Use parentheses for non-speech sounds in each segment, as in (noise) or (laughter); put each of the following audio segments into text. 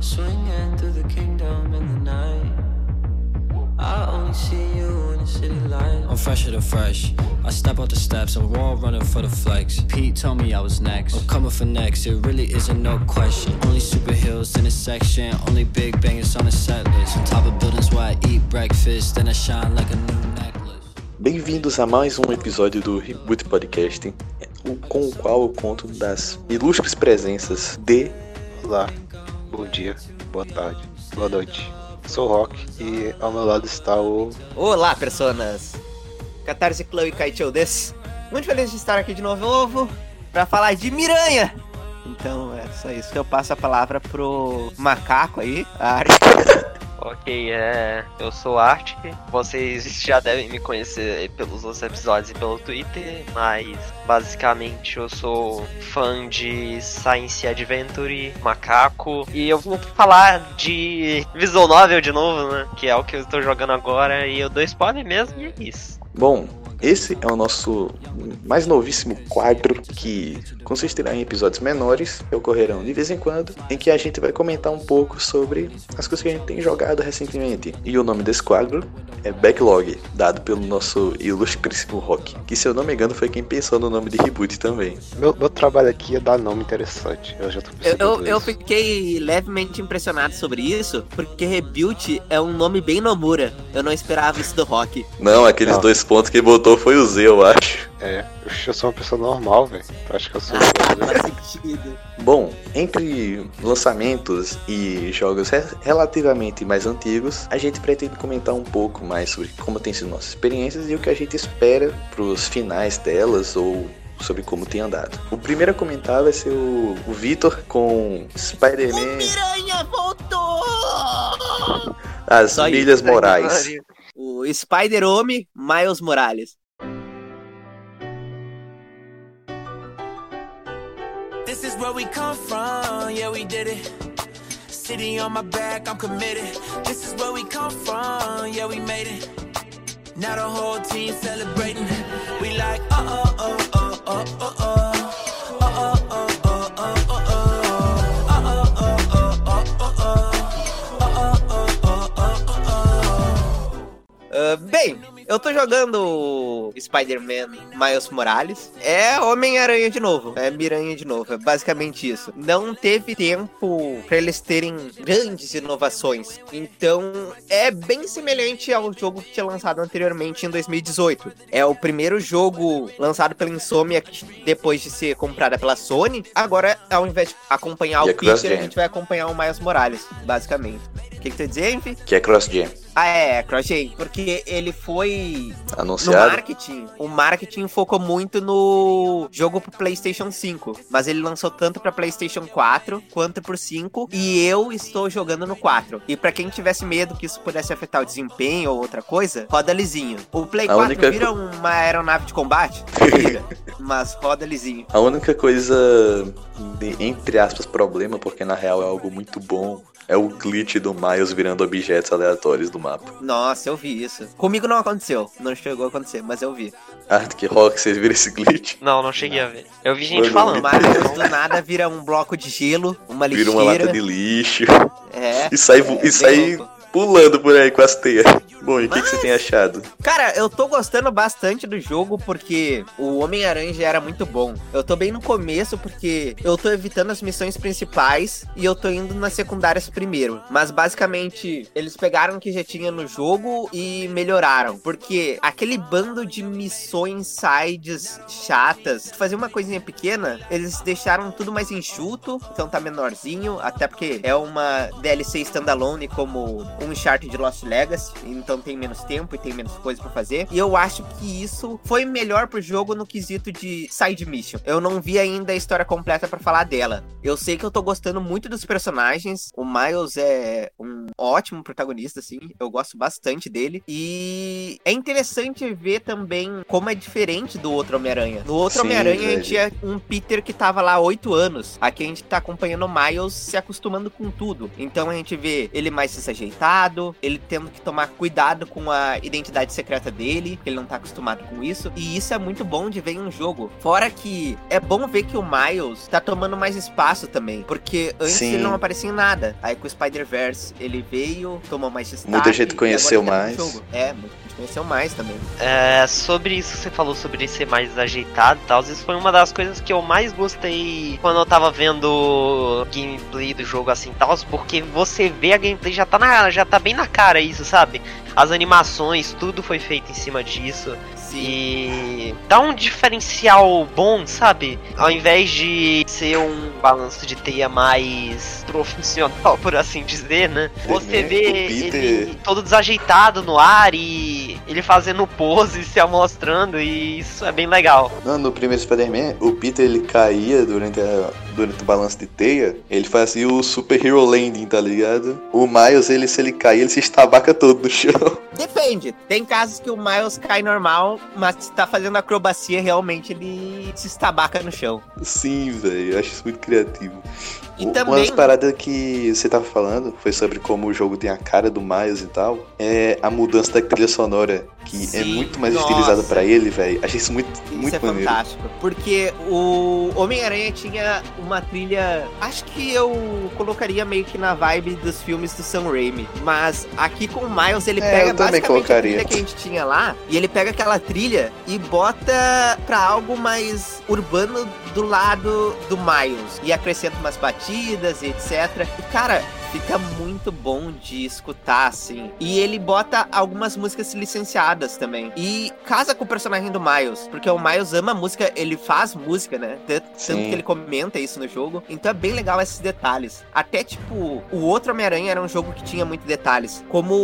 Swinging through the kingdom in the night. I only see you in the city lights. I'm fresher than fresh. I step out the steps, I'm raw running for the flex. Pete told me I was next. I'm coming for next, it really isn't no question. Only super heels in the section, only big bangers on the set list. On top of buildings where I eat breakfast, then I shine like a new necklace. Bem-vindos a mais um episódio do Reboot Podcast, o- com o qual eu conto das ilustres presenças de. Olá, bom dia, boa tarde, boa noite. Sou o Rock e ao meu lado está o. Olá, personas! Catarse e Kaichou des. Muito feliz de estar aqui de novo para falar de Miranha! Então é só isso eu passo a palavra pro macaco aí, a Arte. (laughs) Ok, é. Eu sou Arctic. Vocês já devem me conhecer pelos outros episódios e pelo Twitter, mas basicamente eu sou fã de Science Adventure, Macaco, e eu vou falar de Visual Novel de novo, né? Que é o que eu estou jogando agora, e eu dou spoiler mesmo, e é isso. Bom, esse é o nosso mais novíssimo quadro que consistirá em episódios menores que ocorrerão de vez em quando, em que a gente vai comentar um pouco sobre as coisas que a gente tem jogado recentemente. E o nome desse quadro é Backlog, dado pelo nosso ilustríssimo Rock, que se eu não me engano foi quem pensou no nome de Reboot também. Meu, meu trabalho aqui é dar nome interessante. Eu já tô Eu, eu, eu fiquei levemente impressionado sobre isso, porque Rebuild é um nome bem Nomura. Eu não esperava isso do rock. Não, aqueles Não. dois pontos que botou foi o Z, eu acho. É, eu, sou uma pessoa normal, velho. Eu acho que eu sou. Ah, faz sentido. Bom, entre lançamentos e jogos re- relativamente mais antigos, a gente pretende comentar um pouco mais sobre como tem sido nossas experiências e o que a gente espera pros finais delas ou sobre como tem andado. O primeiro a comentar vai ser o, o Vitor com Spider-Man Miranha voltou! As Só Milhas né? Morais. O Spider-Homem Miles Morales. This is where we come from, yeah, we did it. City on my back, I'm committed. This is where we come from, yeah, we made it. Now the whole team celebrating. We like, oh, oh, oh, oh, oh, oh. Oh, eu tô jogando Spider-Man Miles Morales. É Homem-Aranha de novo. É Miranha de novo. É basicamente isso. Não teve tempo pra eles terem grandes inovações. Então, é bem semelhante ao jogo que tinha lançado anteriormente em 2018. É o primeiro jogo lançado pela Insomniac depois de ser comprada pela Sony. Agora, ao invés de acompanhar E o é Peter, a gente vai acompanhar o Miles Morales, basicamente. O que, que tu ia dizer, Envy? Que é Cross Gen. Ah, é, Cross-gen. Porque ele foi no Anunciado. marketing, o marketing focou muito no jogo pro PlayStation 5, mas ele lançou tanto pra PlayStation 4 quanto pro 5 e eu estou jogando no 4. E pra quem tivesse medo que isso pudesse afetar o desempenho ou outra coisa, roda lisinho. O Play A 4 única vira uma aeronave de combate? (laughs) Vira, mas roda lisinho. A única coisa, de- entre aspas, problema, porque na real é algo muito bom, é o glitch do Miles virando objetos aleatórios do mapa. Nossa, eu vi isso. Comigo não aconteceu, não chegou a acontecer, mas eu vi. Arctic Rock, vocês viram esse glitch? Não, não cheguei a ver. Eu vi gente Mano, falando. Mas do nada vira um bloco de gelo, uma Vira lixeira. uma lata de lixo É. e sai, é e sai louco. Pulando por aí com as teias. Bom, e o que, que você tem achado? Cara, eu tô gostando bastante do jogo porque o Homem-Aranha já era muito bom. Eu tô bem no começo porque eu tô evitando as missões principais e eu tô indo nas secundárias primeiro. Mas basicamente, eles pegaram o que já tinha no jogo e melhoraram. Porque aquele bando de missões sides chatas, fazer uma coisinha pequena, eles deixaram tudo mais enxuto, então tá menorzinho, até porque é uma DLC standalone como um Uncharted Lost Legacy, então tem menos tempo e tem menos coisa pra fazer. E eu acho que isso foi melhor pro jogo no quesito de side mission. Eu não vi ainda a história completa pra falar dela. Eu sei que eu tô gostando muito dos personagens. O Miles é um ótimo protagonista, assim. Eu gosto bastante dele. E é interessante ver também como é diferente do outro Homem-Aranha. No outro Homem-Aranha a gente tinha um Peter que tava lá há oito anos. Aqui a gente tá acompanhando o Miles se acostumando com tudo. Então a gente vê ele mais desajeitado cercado, ele tendo que tomar cuidado com a identidade secreta dele, que ele não tá acostumado com isso. E isso é muito bom de ver em um jogo. Fora que é bom ver que o Miles tá tomando mais espaço também, porque antes Sim. ele não aparecia em nada. Aí com o Spider-Verse ele veio, tomou mais destaque. Muita gente conheceu ele tá mais. É, muita gente conheceu mais também. É, sobre isso que você falou sobre ser mais ajeitado e tal, isso foi uma das coisas que eu mais gostei quando eu tava vendo gameplay do jogo assim tal, porque você vê a gameplay já tá na, já tá bem na cara isso, sabe? As animações, tudo foi feito em cima disso. Sim. E dá um diferencial bom, sabe? Ao invés de ser um balanço de teia mais profissional, (laughs) por assim dizer, né? Você É, vê ele todo desajeitado no ar e ele fazendo pose, se amostrando, e isso é bem legal. Não, no primeiro Spider-Man, o Peter ele caía durante, a, durante o balanço de teia, ele fazia o Super Hero Landing, tá ligado? O Miles, ele, se ele cair, ele se estabaca todo no chão. (laughs) Depende. Tem casos que o Miles cai normal, mas se tá fazendo acrobacia, realmente ele se estabaca no chão. Sim, velho, eu acho isso muito criativo. E Uma também- das paradas que você tava falando foi sobre como o jogo tem a cara do Miles e tal. É a mudança da trilha sonora, que é Sim, muito mais nossa. estilizada pra ele, velho. Achei isso muito, Isso muito é maneiro. fantástico. Porque o Homem-Aranha tinha uma trilha. Acho que eu colocaria meio que na vibe dos filmes do Sam Raimi. Mas aqui com o Miles, ele É, pega basicamente a colocaria. trilha que a gente tinha lá. E ele pega aquela trilha e bota pra algo mais urbano do lado do Miles. E acrescenta umas batidas e etc. E cara. Fica muito bom de escutar, assim. E ele bota algumas músicas licenciadas também. E casa com o personagem do Miles. Porque o Miles ama música, ele faz música, né? Tanto, Sim. que ele comenta isso no jogo. Então é bem legal esses detalhes. Até, tipo, o outro Homem-Aranha era um jogo que tinha muitos detalhes. Como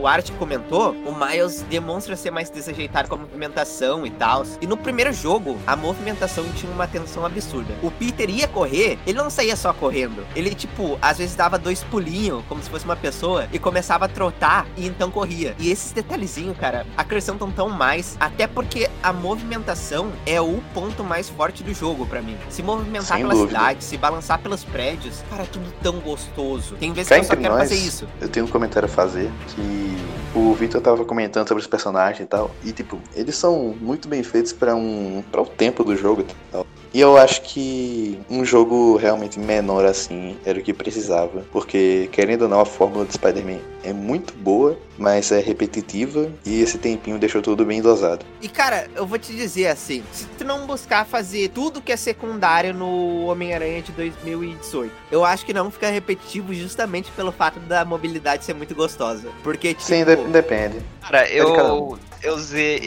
o Art comentou, o Miles demonstra ser mais desajeitado com a movimentação e tal. E no primeiro jogo, a movimentação tinha uma tensão absurda. O Peter ia correr, ele não saía só correndo. Ele, tipo, às vezes dava dois pulinhos, como se fosse uma pessoa, e começava a trotar e então corria. E esses detalhezinhos, cara, acrescentam tão mais. Até porque a movimentação é o ponto mais forte do jogo pra mim. Se movimentar Sem pela dúvida. cidade, se balançar pelos prédios, cara, é tudo tão gostoso. Tem vezes Cá que eu só quero nós, fazer isso. eu tenho um comentário a fazer que o Victor tava comentando sobre os personagens e tal. E tipo, eles são muito bem feitos pra um para o tempo do jogo e tal. E eu acho que um jogo realmente menor assim era o que precisava. Porque, querendo ou não, a fórmula de Spider-Man é muito boa, mas é repetitiva. E esse tempinho deixou tudo bem dosado. E cara, eu vou te dizer assim, se tu não buscar fazer tudo que é secundário no Homem-Aranha de 2018, eu acho que não fica repetitivo justamente pelo fato da mobilidade ser muito gostosa. Porque, tipo, Sim, de- depende. Cara, cada eu. Eu,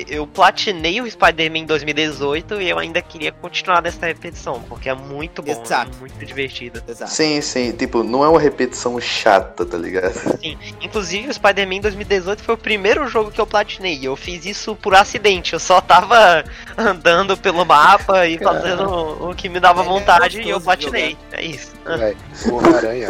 eu platinei o Spider-Man em 2018 e eu ainda queria continuar nessa repetição, porque é muito bom, Exato. é muito divertido. Exato. Sim, sim. Tipo, não é uma repetição chata, tá ligado? Sim, inclusive o Spider-Man em 2018 foi o primeiro jogo que eu platinei. Eu fiz isso por acidente, eu só tava (laughs) andando pelo mapa e fazendo o que me dava é vontade e eu platinei. É isso. Véi, o Homem-Aranha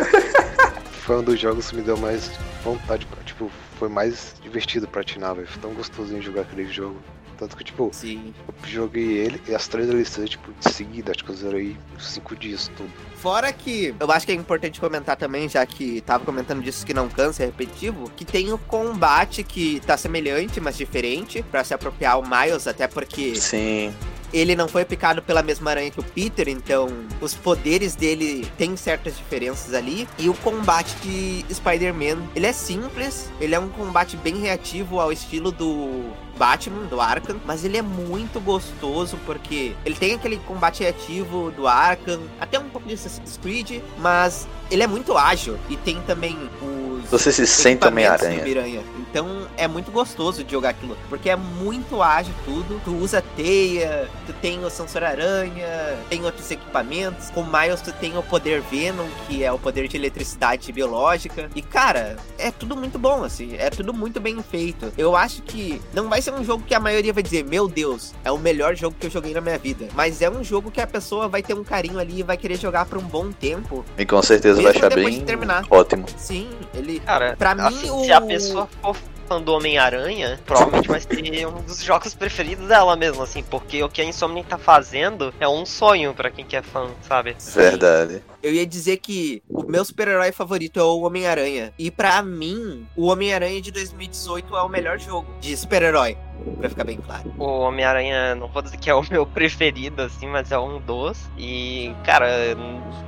(laughs) foi um dos jogos que me deu mais vontade, pra- tipo, foi mais divertido platinar, velho. Foi tão gostosinho jogar aquele jogo. Tanto que, tipo, Sim. eu joguei ele e as três DLCs, tipo, de seguida, acho que eu zerei cinco dias tudo. Fora que eu acho que é importante comentar também, já que tava comentando disso que não cansa, é repetitivo, que tem o combate que tá semelhante, mas diferente, pra se apropriar ao Miles, até porque Sim. Ele não foi picado pela mesma aranha que o Peter, então os poderes dele têm certas diferenças ali. E o combate de Spider-Man, ele é simples, ele é um combate bem reativo ao estilo do Batman, do Arkham, mas ele é muito gostoso porque ele tem aquele combate reativo do Arkham, até um pouco de Assassin's Creed, mas ele é muito ágil e tem também os Você se sente Homem-Aranha. Então é muito gostoso de jogar aquilo. Porque é muito ágil tudo. Tu usa teia, tu tem o sensor aranha, tem outros equipamentos. Com o Miles tu tem o poder Venom, que é o poder de eletricidade biológica. E cara, é tudo muito bom, assim. É tudo muito bem feito. Eu acho que não vai ser um jogo que a maioria vai dizer, meu Deus, é o melhor jogo que eu joguei na minha vida. Mas é um jogo que a pessoa vai ter um carinho ali e vai querer jogar por um bom tempo. E com certeza vai achar bem de terminar. ótimo. Sim, ele. Cara, Pra mim, assim, o- se a pessoa for fã do Homem-Aranha, provavelmente vai ser um dos jogos preferidos dela mesmo, assim, porque o que a Insomniac tá fazendo é um sonho pra quem que é fã, sabe? Verdade. Eu ia dizer que o meu super-herói favorito é o Homem-Aranha. E pra mim, o Homem-Aranha de 2018 é o melhor jogo de super-herói. Pra ficar bem claro. O Homem-Aranha, não vou dizer que é o meu preferido, assim, mas é um dos. E, cara,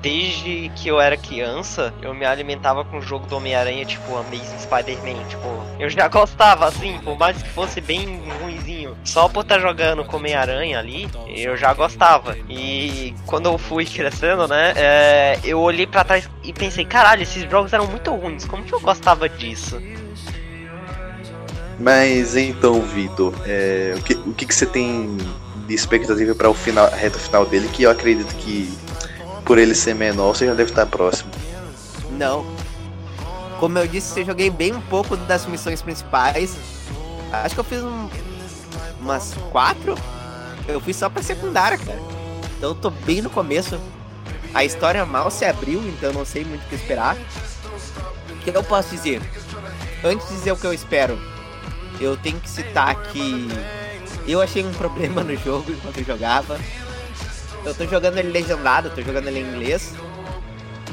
desde que eu era criança, eu me alimentava com o jogo do Homem-Aranha, tipo, Amazing Spider-Man. Tipo, eu já gostava, assim, por mais que fosse bem ruimzinho. Só por estar jogando com Homem-Aranha ali, eu já gostava. E quando eu fui crescendo, né, é, eu olhei pra trás e pensei, caralho, esses jogos eram muito ruins, como que eu gostava disso? Mas então, Vitor, é, o, que, o que, que você tem de expectativa para o final, a reta final dele? Que eu acredito que por ele ser menor, você já deve estar próximo. Não. Como eu disse, eu joguei bem um pouco das missões principais. Acho que eu fiz um, umas quatro. Eu fui só pra secundária, cara. Então eu tô bem no começo. A história mal se abriu, então não sei muito o que esperar. O que eu posso dizer? Antes de dizer o que eu espero, eu tenho que citar que eu achei um problema no jogo enquanto eu jogava. Eu tô jogando ele legendado, tô jogando ele em inglês.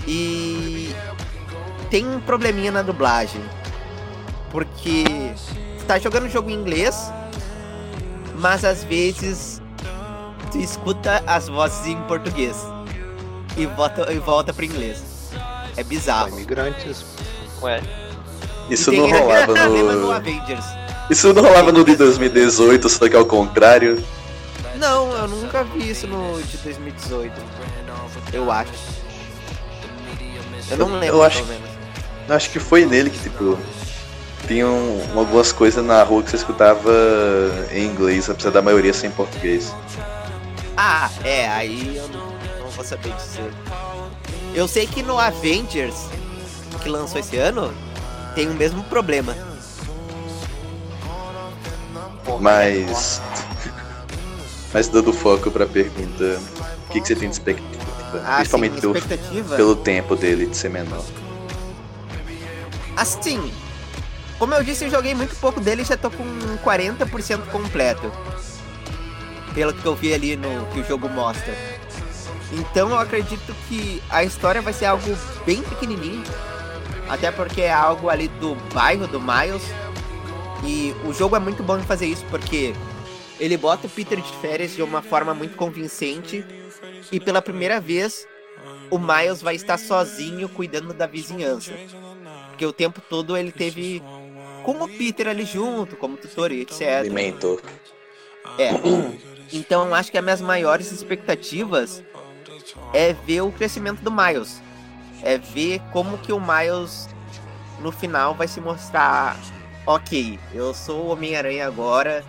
E tem um probleminha na dublagem. Porque você tá jogando o jogo em inglês, mas às vezes tu escuta as vozes em português e volta, e volta pro inglês. É bizarro. Imigrantes. Ué, Isso não rolava (laughs) problema no no. Avengers. Isso não rolava no de 2018, só que ao contrário. Não, eu nunca vi isso no de 2018. Eu acho. Eu não Eu lembro, acho- pelo menos. Eu acho que foi nele que, tipo, tinham algumas coisas na rua que você escutava em inglês, apesar da maioria ser em português. Ah, é, aí eu não, não vou saber dizer. Eu sei que no Avengers, que lançou esse ano, tem o mesmo problema. Mas. Mas dando foco pra pergunta, o que, que você tem de expectativa? Ah, Principalmente sim, pelo, expectativa. pelo tempo dele de ser menor. Assim, como eu disse, eu joguei muito pouco dele e já tô com 40% completo. Pelo que eu vi ali no que o jogo mostra. Então eu acredito que a história vai ser algo bem pequenininho. Até porque é algo ali do bairro do Miles. E o jogo é muito bom em fazer isso porque ele bota o Peter de férias de uma forma muito convincente. E pela primeira vez, o Miles vai estar sozinho cuidando da vizinhança. Porque o tempo todo ele teve com o Peter ali junto, como tutor e etc. Alimentou. É. Então acho que as minhas maiores expectativas é ver o crescimento do Miles. É ver como que o Miles no final vai se mostrar. Ok, eu sou o Homem-Aranha agora.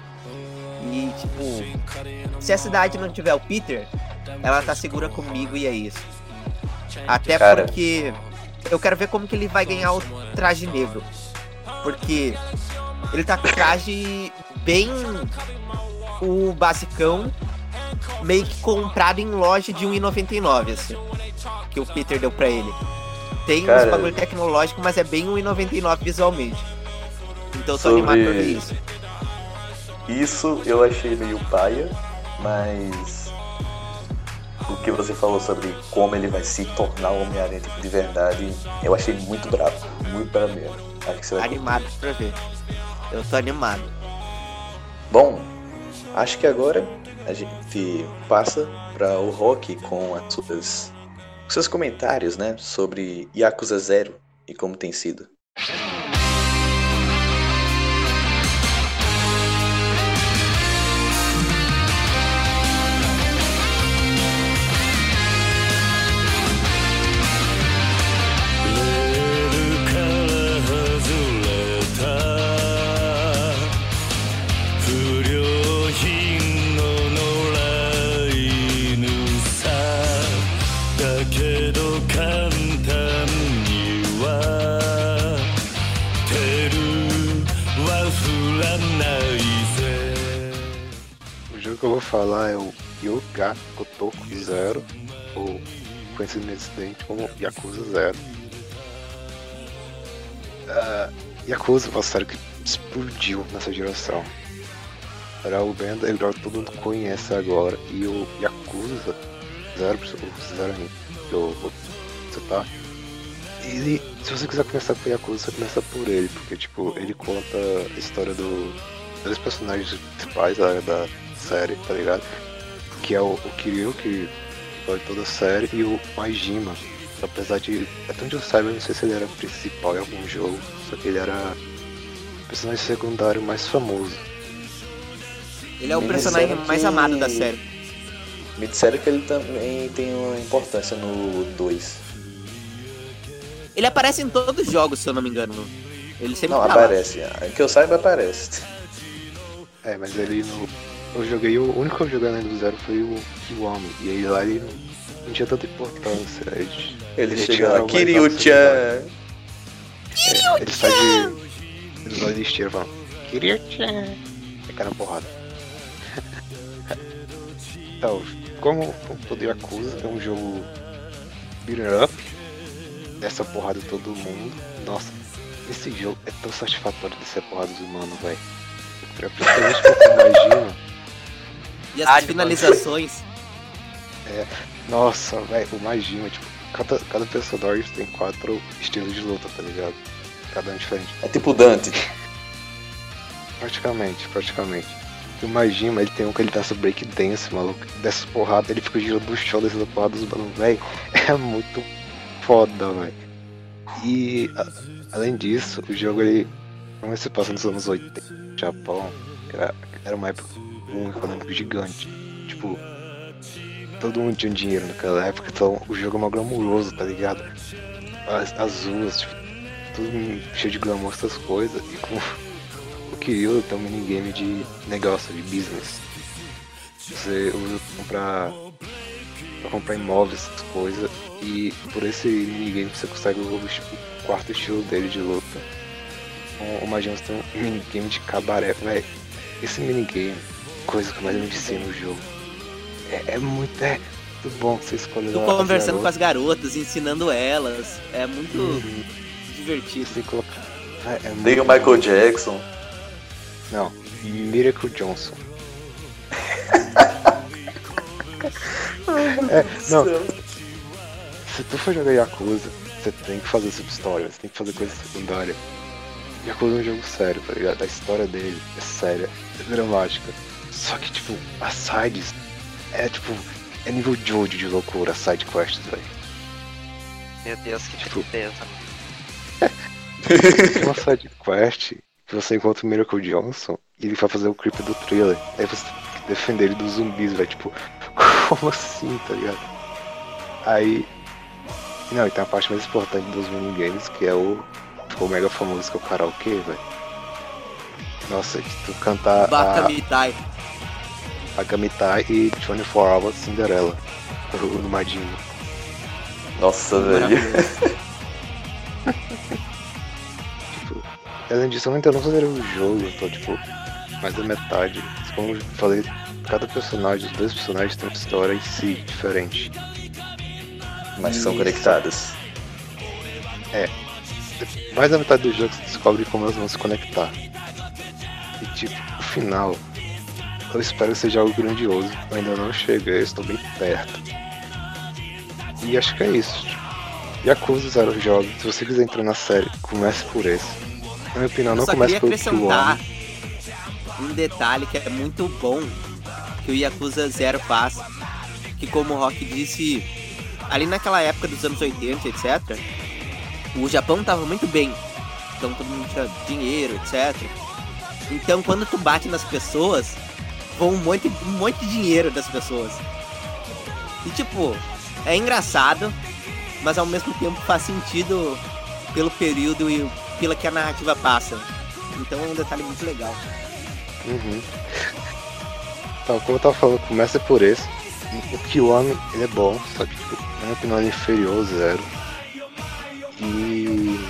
E tipo, se a cidade não tiver o Peter, ela tá segura comigo e é isso. Até Cara. porque eu quero ver como que ele vai ganhar o traje negro. Porque ele tá com o traje bem o basicão, meio que comprado em loja de 1,99, assim. Que o Peter deu pra ele. Tem Cara. uns bagulho tecnológico, mas é bem 1,99 visualmente. Então eu tô Sobre- animado pra ver isso. Isso eu achei meio paia, mas o que você falou sobre como ele vai se tornar o Homem-Aranha tipo, de verdade, eu achei muito bravo, muito bravo mesmo. Acho que você vai Animado pra ver. Eu tô animado. Bom, acho que agora a gente passa para o Rock com as suas, seus comentários, né, sobre Yakuza Zero e como tem sido. Falar é o Yoga Kotoku Zero, ou conhecido nesse acidente como Yakuza Zero. Ah, Yakuza, uma série que explodiu nessa geração. Era o bem que todo mundo conhece agora. E o Yakuza, zero, o zero ainda, que eu vou citar. Ele, se você quiser começar com Yakuza, você começa por ele, porque tipo, ele conta a história do, dos personagens principais da, da série, tá ligado? Que é o, o Kiryu, que foi toda a série, e o Majima. Apesar de. Até onde eu saiba, eu não sei se ele era principal em algum jogo, só que ele era o personagem secundário mais famoso. Ele é o Me personagem mais que- amado da série. Me disseram que ele também tem uma importância no 2. Ele aparece em todos os jogos, se eu não me engano. Ele sempre Não, tá lá. aparece. Que eu saiba, aparece. É, mas ele no. Eu joguei, o único que eu joguei além do zero foi o Kiwami. E aí lá ele não, não tinha tanta importância. Ele, Ele chega lá, Kiryu-chan. é, ele sai de. Ele vai de esteira falando. Kiryu-chan. É cara porrada. (laughs) então, como, como todo Yakuza, é um jogo beat'em up. Dessa porrada de todo mundo. Nossa, esse jogo é tão satisfatório descer a porrada dos humanos, velho. Principalmente porque imagina. E Ah, as finalizações. Nossa, velho, o Majima, tipo, cada, cada personagem tem quatro estilos de luta, tá ligado? Cada um diferente. É tipo Dante. Praticamente, praticamente. E o Majima, ele tem um que ele dança breakdance, maluco. Dessas porradas, ele fica girando no chão, descendo porrada dos manos, velho. (laughs) É muito foda, velho. E, a- além disso, o jogo, ele, como se passa nos anos 80, no Japão, era, era uma época um econômico gigante. Tipo, todo mundo tinha dinheiro naquela época, então o jogo é mal glamuroso, tá ligado? As, as ruas, tipo, tudo cheio de glamour, essas coisas, e com o Kiryu tem um minigame de negócio, de business. Você usa pra comprar, pra comprar imóveis, essas coisas, e por esse minigame você consegue o, o quarto estilo dele de luta. O, o Majima tem um minigame de cabaré, velho. Esse minigame, coisa que mais me vicia no jogo. É, é muito, é muito bom que você escolhe Tu conversando com as garotas. ensinando elas. É muito Uhum. divertido. Você coloca. É, é Tem o Michael bom. Jackson. Não, Miracle Johnson. (laughs) é, não, se tu for jogar Yakuza, você tem que fazer sub-história, você tem que fazer coisa secundária. Yakuza é um jogo sério, tá ligado? A história dele é séria, é dramática. Só que, tipo, as sides é tipo, é nível Jojo de loucura, as side quests, velho. Meu Deus, que Tipo, tristeza. Tem (laughs) uma side quest que você encontra o Miracle Johnson e ele vai fazer o creep do thriller. Aí você tem que defender ele dos zumbis, velho. Tipo, (laughs) como assim, tá ligado? Aí. Não, e tem a parte mais importante dos minigames, que é o. Ficou mega famoso, que é o karaokê, velho. Nossa, que tu cantar Baka a, Mitai. a Gamitai e 24 Hours Cinderella no Majima. Nossa, velho. Tipo, além disso, eu não entendo fazer o jogo, então, tipo, mais da metade. Como eu falei, cada personagem, os dois personagens têm uma história em si diferente. Mas são conectadas. Mais da metade do jogo você descobre como elas vão se conectar. E tipo, o final, eu espero que seja algo grandioso. Ainda não cheguei, estou bem perto. E acho que é isso. Yakuza Zero jogos. Se você quiser entrar na série, comece por esse. Na minha opinião, Eu não comece acrescentar Kiwami. um detalhe que é muito bom que o Yakuza Zero faz. Que como o Rock disse, ali naquela época dos anos 80, etc., o Japão tava muito bem. Então todo mundo tinha dinheiro, etc. Então quando tu bate nas pessoas, vão um monte, um monte de dinheiro das pessoas. E tipo, é engraçado, mas ao mesmo tempo faz sentido pelo período e pela que a narrativa passa. Então é um detalhe muito legal. Uhum. Então, como eu tava falando, começa por esse. O Kiwami, ele é bom, só que, tipo, na minha opinião, ele é inferior ao zero. E...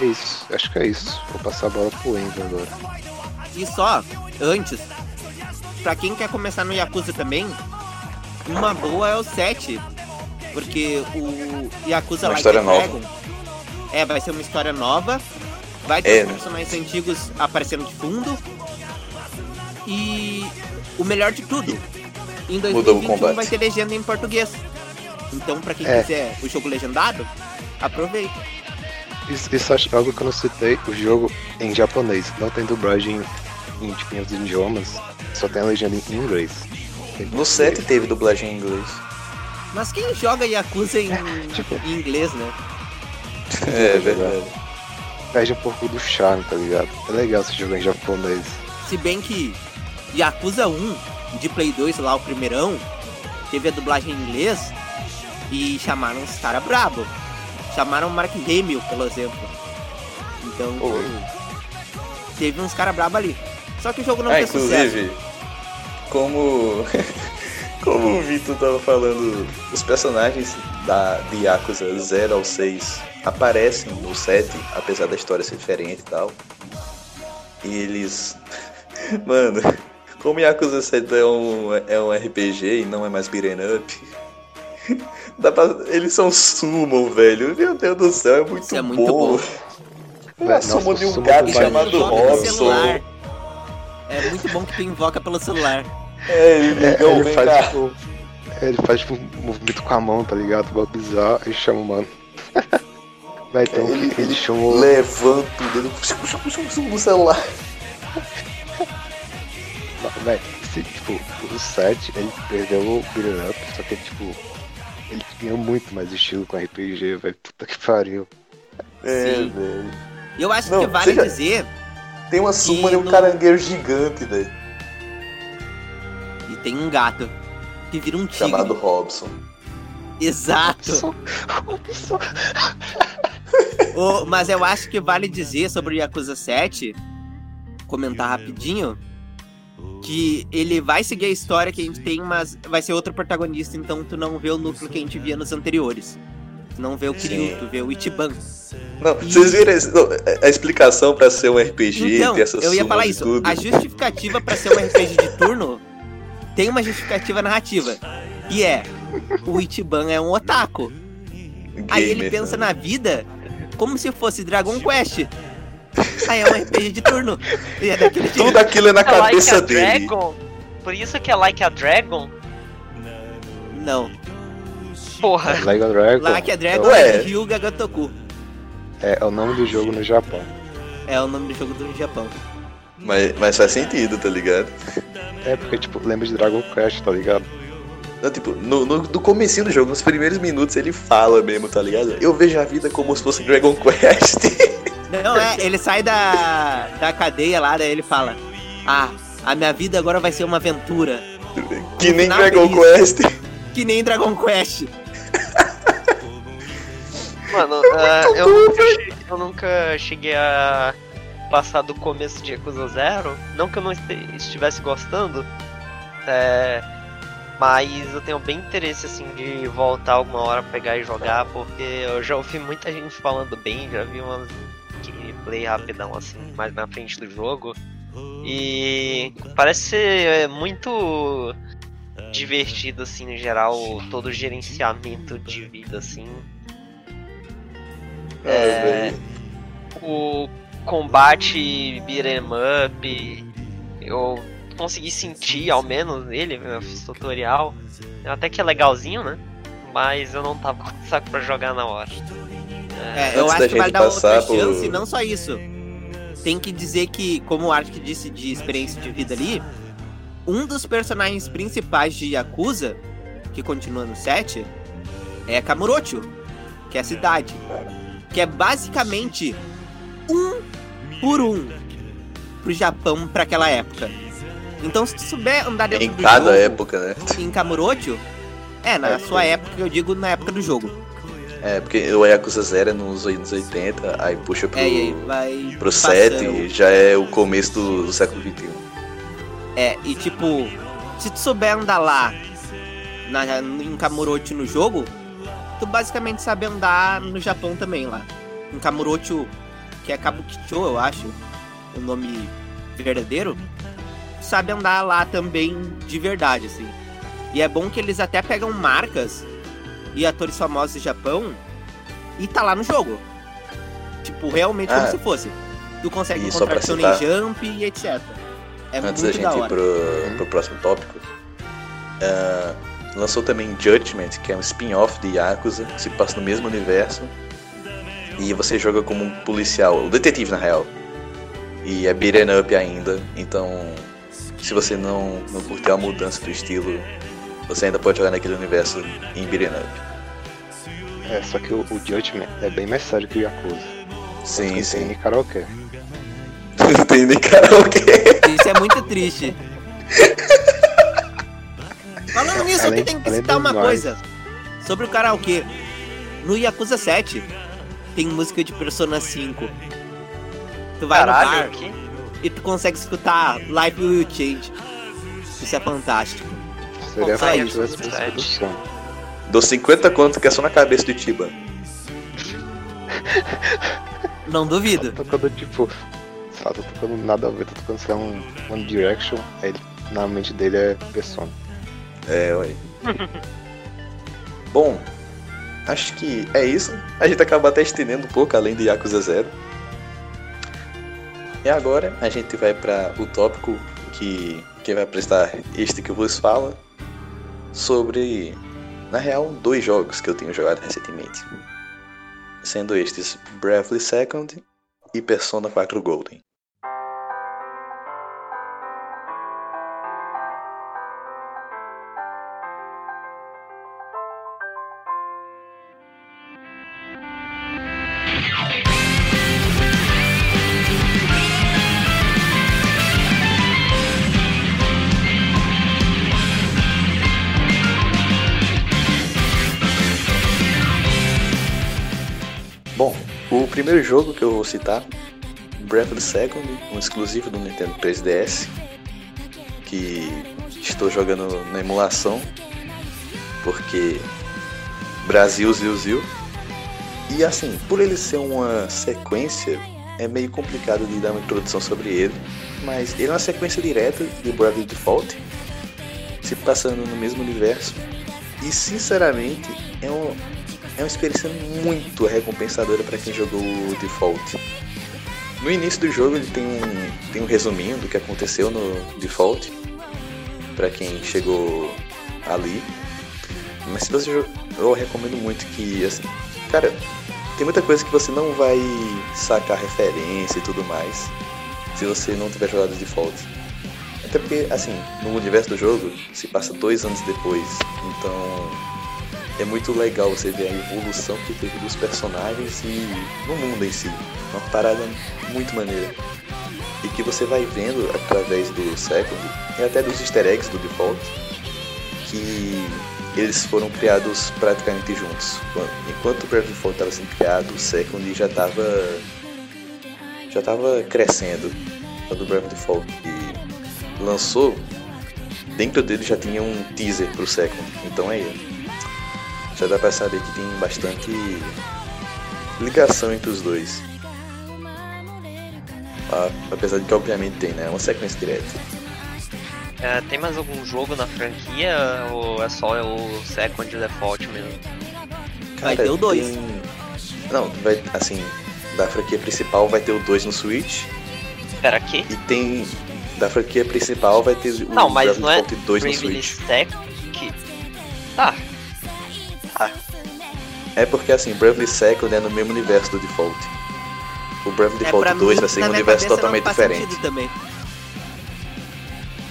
É isso, acho que é isso. Vou passar a bola pro Enzo agora. E só, antes, pra quem quer começar no Yakuza também, uma boa é o 7. Porque o Yakuza Uma Like história a nova. Dragon é, vai ser uma história nova. Vai ter É, os né? personagens antigos aparecendo de fundo. E o melhor de tudo, em Mudou o 2021 combate. vai ter legenda em português. Então, pra quem É. quiser o jogo legendado, aproveita. Isso, isso acho algo que eu não citei, o jogo em japonês. Não tem dublagem em, tipo, em outros idiomas, só tem a legenda em inglês. No 7 teve dublagem em inglês. Mas quem joga Yakuza em, (laughs) Tipo- em inglês, né? É verdade. Perde um pouco do charme, tá ligado? É legal você jogar em japonês. Se bem que Yakuza 1 de Play 2, lá o primeirão, teve a dublagem em inglês e chamaram os caras brabo. Chamaram o Mark Hamill, por exemplo. Então, Oi. teve uns caras brabo ali. Só que o jogo não Ah, fez sucesso. inclusive, como. (laughs) como o Vitor tava falando, os personagens da, de Yakuza 0 ao 6 aparecem no 7, apesar da história ser diferente e tal. E eles. (laughs) Mano, como Yakuza 7 é um, é um RPG e não é mais beat'em up. (laughs) Dá pra, eles são summon, velho. Meu Deus do céu, é muito Isso é muito bom. bom. É summon de um gato chamado Robson. É muito bom que tu invoca pelo celular. É, ele É, liga, ele faz tipo. Ele faz tipo um movimento com a mão, tá ligado? Vai bizarro e chama o mano. (laughs) Vai então Ele- ele, ele chamou. Levanta o dedo puxa, puxa, puxa, puxa, no celular. Véi, esse, tipo, o 7, ele perdeu o Beat'em Up, só que tipo. Ele ganhou muito mais estilo com RPG, velho. Puta que pariu. É, Sim. velho. E eu acho Não, que vale seja- dizer, Tem uma suma de um no- caranguejo gigante, velho. e tem um gato que vira um tigre. Chamado Robson. Exato. Ô, mas eu acho que vale dizer sobre o Yakuza 7, comentar rapidinho, que ele vai seguir a história que a gente tem, mas vai ser outro protagonista, então tu não vê o núcleo que a gente via nos anteriores. Tu não vê o Kiryu, Sim. tu vê o Ichiban. Não, vocês viram esse- não, a explicação pra ser um RPG, Então, ter essas eu ia falar e isso. tudo? A justificativa pra ser um RPG de turno tem uma justificativa narrativa. E é, o Ichiban é um otaku. Aí ele Gamer, pensa né? na vida como se fosse Dragon Quest. Aí é um RPG de turno. E é daquele jeito. Tudo aquilo é na É like cabeça a dele. Dragon? Por isso que é like a Dragon? Não. Porra. Like a Dragon. Like a Dragon é Ryuga Gotoku. É, é o nome do jogo no Japão. É o nome do jogo do Japão. Mas, mas faz sentido, tá ligado? É porque, tipo, lembra de Dragon Quest, tá ligado? Não, tipo, no, no, no comecinho do jogo, nos primeiros minutos, ele fala mesmo, tá ligado? Eu vejo a vida como se fosse Dragon Quest. (laughs) Não, é, ele sai da, da cadeia lá, daí ele fala: Ah, a minha vida agora vai ser uma aventura. que nem Dragon feliz. Quest. Que nem Dragon Quest. Mano, ah, eu, nunca che- eu nunca cheguei a passar do começo de Yakuza Zero. Não que eu não estivesse gostando, é, mas eu tenho bem interesse assim de voltar alguma hora pegar e jogar, porque eu já ouvi muita gente falando bem, já vi umas gameplay rapidão assim, mais na frente do jogo. E parece ser muito divertido assim no geral, todo o gerenciamento de vida assim. É, o combate beat'em up, eu consegui sentir ao menos nele, eu fiz tutorial. Até que é legalzinho, né? Mas eu não tava com saco pra jogar na hora. É, eu acho que vai dar outra por- chance, e não só isso. Tem que dizer que, como o Ark disse de experiência de vida ali, um dos personagens principais de Yakuza, que continua no 7, é Kamurocho, que é a cidade. Que é basicamente um por um pro Japão pra aquela época. Então se tu souber andar dentro Em do cada jogo, época, né? em Kamurocho, é, na É, sua época, eu digo na época do jogo. É, porque o Yakuza Zero é nos anos 80, aí puxa pro, É, e aí vai pro passando. 7, já é o começo do, do século XXI. É, e tipo, se tu souber andar lá na, em Kamurocho no jogo, tu basicamente sabe andar no Japão também lá. Em Kamurocho, que é Kabukicho, eu acho, o nome verdadeiro, tu sabe andar lá também de verdade, assim. E é bom que eles até pegam marcas e atores famosos do Japão e tá lá no jogo. Tipo, realmente como Ah. se fosse. tu consegue encontrar Shonen citar- Jump e etc. É Antes da muito gente da ir hora. pro, pro próximo tópico, ah, lançou também Judgment, que é um spin-off de Yakuza, que se passa no mesmo universo. E você joga como um policial, o detetive na real. E é beat'em up ainda, então se você não, não curtiu a mudança do estilo, você ainda pode jogar naquele universo em beat'em up. É, só que o, o Judgment é bem mais sério que o Yakuza. Sim, Tem sim. karaokê. (laughs) Tem nem karaokê. Isso é muito triste. (laughs) Falando nisso, Além- eu tenho que citar uma mais- coisa sobre o karaokê. No Yakuza 7 tem música de Persona 5. Tu vai no Caralho, bar aqui. e tu consegue escutar Life Will Change. Isso é fantástico. Seria Só mais isso. Dou 50 conto que é só na cabeça do Tiba. Não duvido. Tá tocando tipo. Lá, tá tocando nada a ver, tá tocando sei lá, um One Direction, aí na mente dele é Persona. É, ué. (laughs) Bom, acho que é isso. A gente acaba até estendendo um pouco além do Yakuza Zero. E agora a gente vai para o tópico que quem vai prestar este que eu vos falo sobre, na real, dois jogos que eu tenho jogado recentemente. Sendo estes Bravely Second e Persona 4 Golden. Primeiro jogo que eu vou citar, Bravely Second, um exclusivo do Nintendo 3DS, que estou jogando na emulação, porque Brasil, Zil, Zil. E assim, por ele ser uma sequência, é meio complicado de dar uma introdução sobre ele, mas ele é uma sequência direta de Bravely Default, se passando no mesmo universo, e sinceramente é um, é uma experiência muito recompensadora para quem jogou o Default. No início do jogo ele tem um, tem um resuminho do que aconteceu no Default, para quem chegou ali. Mas se você eu recomendo muito que, assim, cara, tem muita coisa que você não vai sacar referência e tudo mais se você não tiver jogado Default. Até porque, assim, no universo do jogo se passa dois anos depois, então é muito legal você ver a evolução que teve dos personagens e no mundo em si. Uma parada muito maneira. E que você vai vendo através do Second e até dos easter eggs do Default que eles foram criados praticamente juntos. Enquanto o the Default estava sendo criado, o Second já estava já estava crescendo. Quando o the Default lançou, dentro dele já tinha um teaser pro Second. Então é ele já dá pra saber que tem bastante ligação entre os dois. Ah, apesar de que obviamente tem, né? É uma sequência direta. É, tem mais algum jogo na franquia ou é só o Second Default mesmo? Vai ter o dois. tem- Não, vai assim, da franquia principal vai ter o 2 no Switch Pera, aqui? e tem da franquia principal vai ter o Não, mas não é Default 2 no Switch. Que... Tá, É porque assim, Bravely Second é no mesmo universo do Default. O Bravely É, Default 2 mim, vai ser um universo totalmente não faz diferente. também.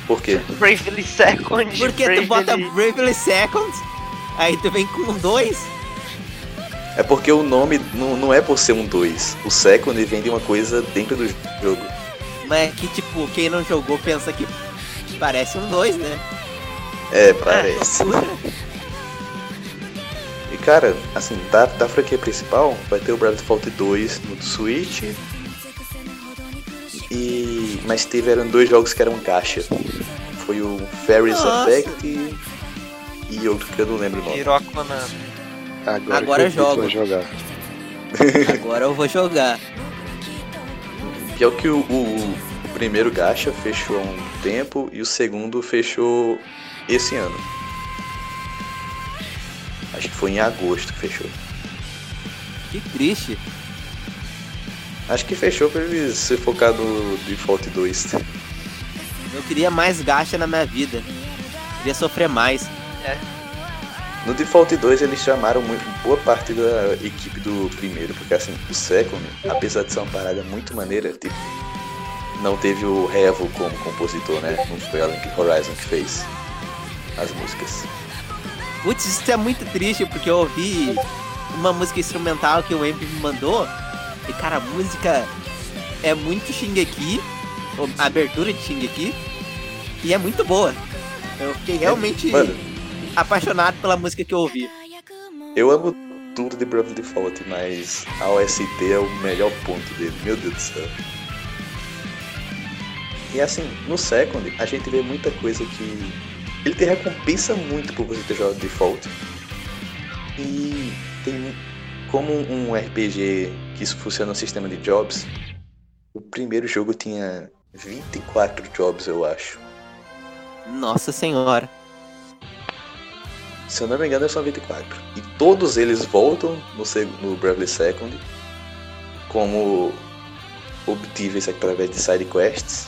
Por quê? (laughs) Bravely Second. Porque Bravely... tu bota Bravely Second, aí tu vem com dois. É porque o nome não, não é por ser um 2. O Second vem de uma coisa dentro do jogo. Mas é que, tipo, quem não jogou pensa que parece um dois, né? É, parece. (laughs) E cara, assim, da, da franquia principal vai ter o Default 2 no Switch. E. Mas tiveram dois jogos que eram caixa. Foi o Fairies Nossa. Effect e, e outro que eu não lembro o nome. Agora, Agora eu jogo. vai jogar. (laughs) Agora eu vou jogar. Que é o que o, o, o primeiro gacha fechou há um tempo e o segundo fechou esse ano. Acho que foi em agosto que fechou. Que triste. Acho que fechou pra eles se focar no Default 2. Eu queria mais gacha na minha vida. Queria sofrer mais. No Default 2 eles chamaram muito, boa parte da equipe do primeiro, porque assim, o Second, apesar de ser uma parada muito maneira, tipo, não teve o Revo como compositor, né? Não foi a Link Horizon que fez as músicas. Putz, isso é muito triste, porque eu ouvi uma música instrumental que o Emp me mandou. E cara, a música é muito Shingeki, a abertura de Shingeki, e é muito boa. Eu fiquei realmente Mano, apaixonado pela música que eu ouvi. eu amo tudo de Bravely Default, mas a OST é o melhor ponto dele, meu Deus do céu. E assim, no Second, a gente vê muita coisa que ele te recompensa muito por você ter jogado Default. E tem como um RPG que isso funciona no sistema de jobs, o primeiro jogo tinha 24 jobs, eu acho. Nossa senhora. Se eu não me engano, são 24. E todos eles voltam no, no Bravely Second como obtíveis através de side quests.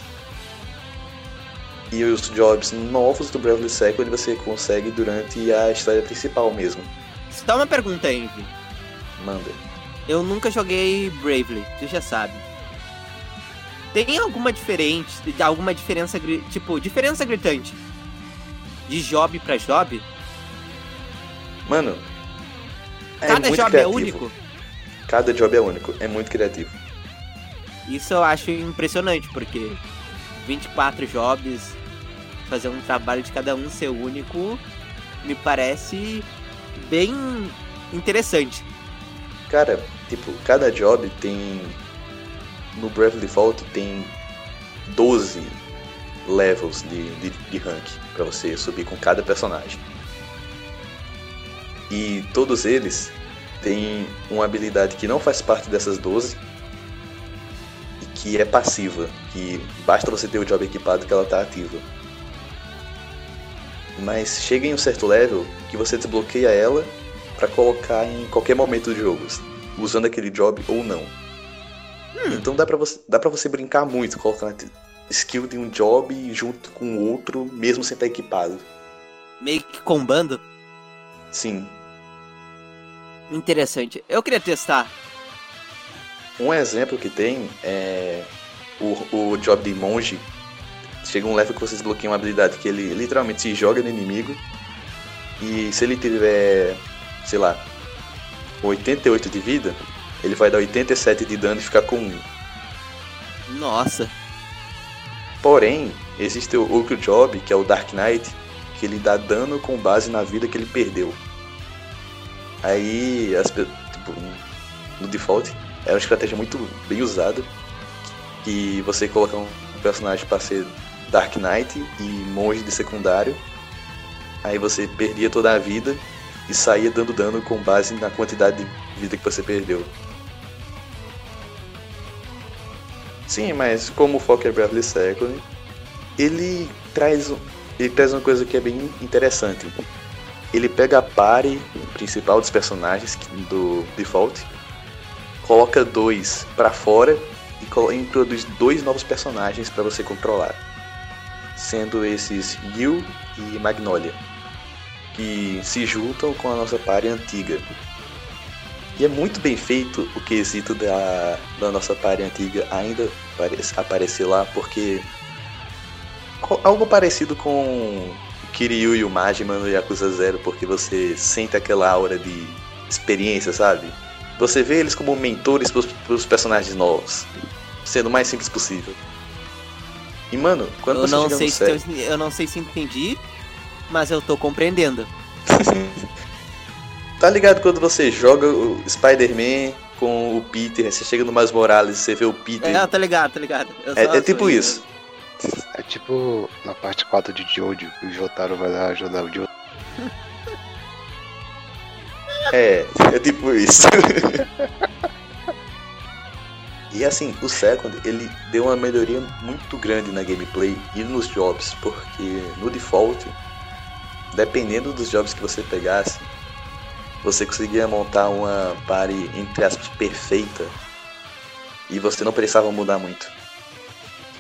E os jobs novos do Bravely Second você consegue durante a história principal mesmo. Só uma pergunta, Envy. Manda. Eu nunca joguei Bravely, tu já sabe. Tem alguma diferente, alguma diferença, tipo, diferença gritante de job pra job? Mano, é Cada job criativo. é único? Cada job é único, é muito criativo. Isso eu acho impressionante, porque 24 jobs, fazer um trabalho de cada um ser único, me parece bem interessante. Cara, tipo, cada job tem. No Bravely Default tem 12 levels de, de, de rank pra você subir com cada personagem. E todos eles têm uma habilidade que não faz parte dessas 12 e que é passiva, que basta você ter o job equipado que ela tá ativa. Mas chega em um certo level que você desbloqueia ela para colocar em qualquer momento do jogo, usando aquele job ou não. Então dá pra, você, dá pra você brincar muito, colocando a skill de um job junto com o outro, mesmo sem estar equipado. Meio que combando. Sim. Interessante. Eu queria testar. Um exemplo que tem é o, o job de monge. Chega um level que você desbloqueia uma habilidade que ele literalmente se joga no inimigo. E se ele tiver, sei lá, 88 de vida, ele vai dar 87 de dano e ficar com 1. Nossa. Porém, existe o outro job, que é o Dark Knight, que ele dá dano com base na vida que ele perdeu. Aí, as, tipo, no default, é uma estratégia muito bem usada, que você coloca um personagem para ser Dark Knight e monge de secundário, aí você perdia toda a vida e saía dando dano com base na quantidade de vida que você perdeu. Sim, mas como o foco Bravely Second, ele traz, ele traz uma coisa que é bem interessante. Ele pega a party principal dos personagens do default, coloca dois pra fora e introduz dois novos personagens para você controlar, sendo esses Yu e Magnolia, que se juntam com a nossa party antiga. E é muito bem feito o quesito da, da nossa party antiga ainda apare- aparecer lá, porque algo parecido com Kiryu e o Majima no Yakuza Zero, porque você sente aquela aura de experiência, sabe? Você vê eles como mentores pros, pros personagens novos, sendo o mais simples possível. E mano, quando Eu você não, chega sei no se sério, eu, eu não sei se entendi, mas eu tô compreendendo. (laughs) Tá ligado quando você joga o Spider-Man com o Peter, você chega no Miles Morales, você vê o Peter. É, tá ligado, tá ligado. É, é tipo sou- isso. É tipo na parte 4 de Jojo, que o Jotaro vai lá ajudar o Jojo. (laughs) É, é tipo isso. (laughs) e assim, o Second, ele deu uma melhoria muito grande na gameplay e nos jobs, porque no default, dependendo dos jobs que você pegasse, você conseguia montar uma party, entre aspas, perfeita e você não precisava mudar muito.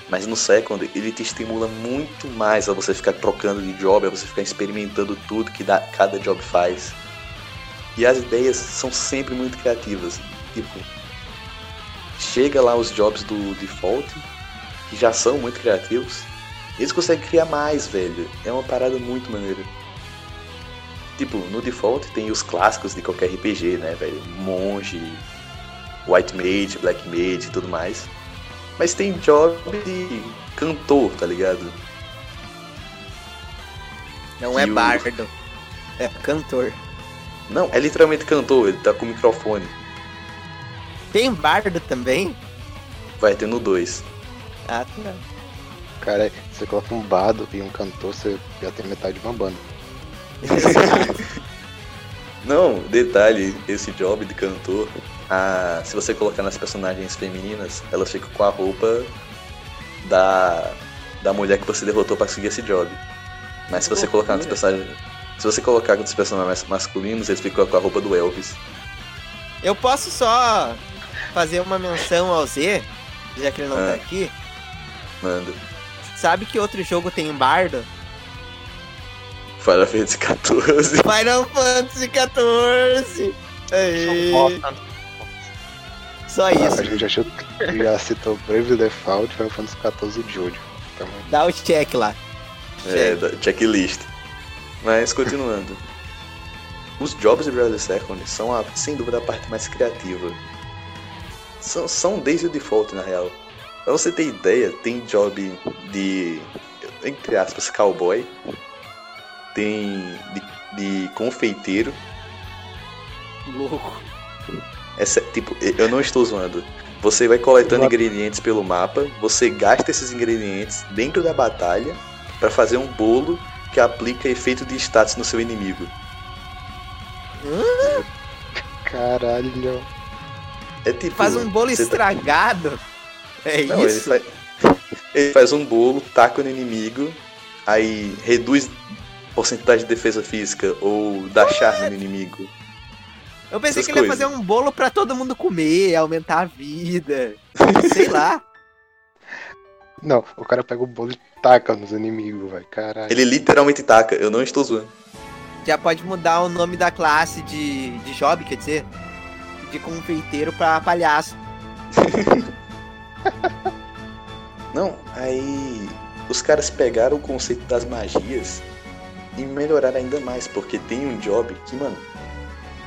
Mas no Second, ele te estimula muito mais a você ficar trocando de job, a você ficar experimentando tudo que dá, cada job faz. E as ideias são sempre muito criativas. Tipo, chega lá os jobs do default, que já são muito criativos, eles conseguem criar mais, velho. É uma parada muito maneira. Tipo, no default tem os clássicos de qualquer RPG, né, velho? Monge, White Mage, Black Mage e tudo mais. Mas tem job de cantor, tá ligado? Não é o- bardo. É cantor. Não, é literalmente cantor, ele tá com o microfone. Tem bardo também? Vai ter no 2. Ah, tá. Cara, você coloca um bardo e um cantor, você já tem metade de uma banda. (laughs) Não, detalhe, esse job de cantor, a, se você colocar nas personagens femininas, elas ficam com a roupa da, da mulher que você derrotou pra conseguir esse job. Mas se você colocar nos personagens. Se você colocar nos personagens masculinos, eles ficam com a roupa do Elvis. Eu posso só fazer uma menção ao Z, já que ele não Ah. tá aqui. Manda. Sabe que outro jogo tem um bardo? Final Fantasy XIV. (laughs) Final Fantasy XIV! Aê. São bosta. Só Ah, a isso. gente já, chutou- já citou Brave Default, Final Fantasy XIV e Jojo. Então, Dá o check lá. É, da checklist. Mas continuando. Os jobs de Bravely Second são, a, sem dúvida, a parte mais criativa. São, são desde o default, na real. Pra você ter ideia, tem job de, entre aspas, cowboy. Tem de, de confeiteiro. Louco. Essa, tipo, eu não estou zoando. Você vai coletando ingredientes pelo mapa, você gasta esses ingredientes dentro da batalha pra fazer um bolo que aplica efeito de status no seu inimigo. caralho. É tipo. Faz um bolo tá- estragado. É Não, ele isso? faz... ele faz um bolo, taca no inimigo, aí reduz porcentagem de defesa física ou dá charme no inimigo. Eu pensei essas que ele ia coisas. fazer um bolo pra todo mundo comer, aumentar a vida. (laughs) Sei lá. Não, o cara pega o bolo e taca nos inimigos, velho. Caralho. Ele literalmente taca, eu não estou zoando. Já pode mudar o nome da classe de, de job, quer dizer, de confeiteiro pra palhaço. (laughs) Não, aí os caras pegaram o conceito das magias e melhoraram ainda mais, porque tem um job que, mano,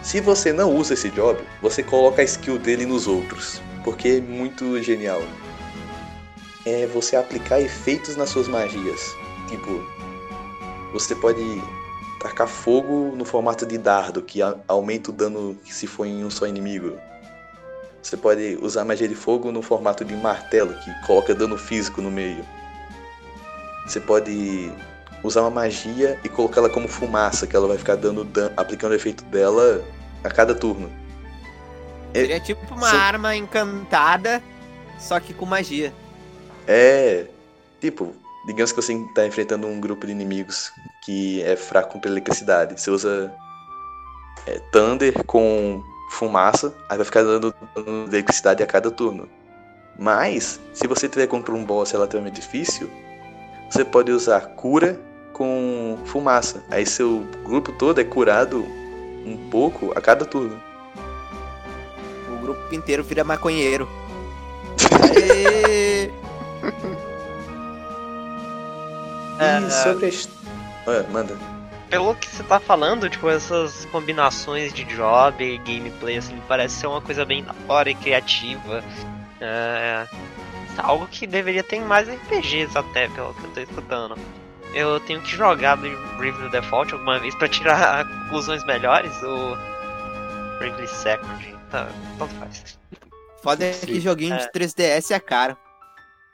se você não usa esse job, você coloca a skill dele nos outros, porque é muito genial. É você aplicar efeitos nas suas magias. Tipo, você pode tacar fogo no formato de dardo, que aumenta o dano se for em um só inimigo. Você pode usar magia de fogo no formato de martelo, que coloca dano físico no meio. Você pode usar uma magia e colocá-la como fumaça, que ela vai ficar dando dano, aplicando o efeito dela a cada turno. Seria tipo uma arma encantada, só que com magia. É. Tipo, digamos que você está enfrentando um grupo de inimigos que é fraco contra eletricidade. Você usa é, Thunder com fumaça, aí vai ficar dando dano de eletricidade a cada turno. Mas, se você tiver contra um boss relativamente difícil, você pode usar cura com fumaça. Aí seu grupo todo é curado um pouco a cada turno. O grupo inteiro vira maconheiro. (laughs) (laughs) É, E sobre a Ah, manda. Pelo que você tá falando, tipo, essas combinações de job e gameplay, assim, parece ser uma coisa bem da hora e criativa. É, algo que deveria ter em mais RPGs até, pelo que eu tô escutando. Eu tenho que jogar Bravely Default alguma vez pra tirar (laughs) conclusões melhores, ou Bravely Second, tá, tanto faz. Foda é que joguinho de É. 3DS é caro.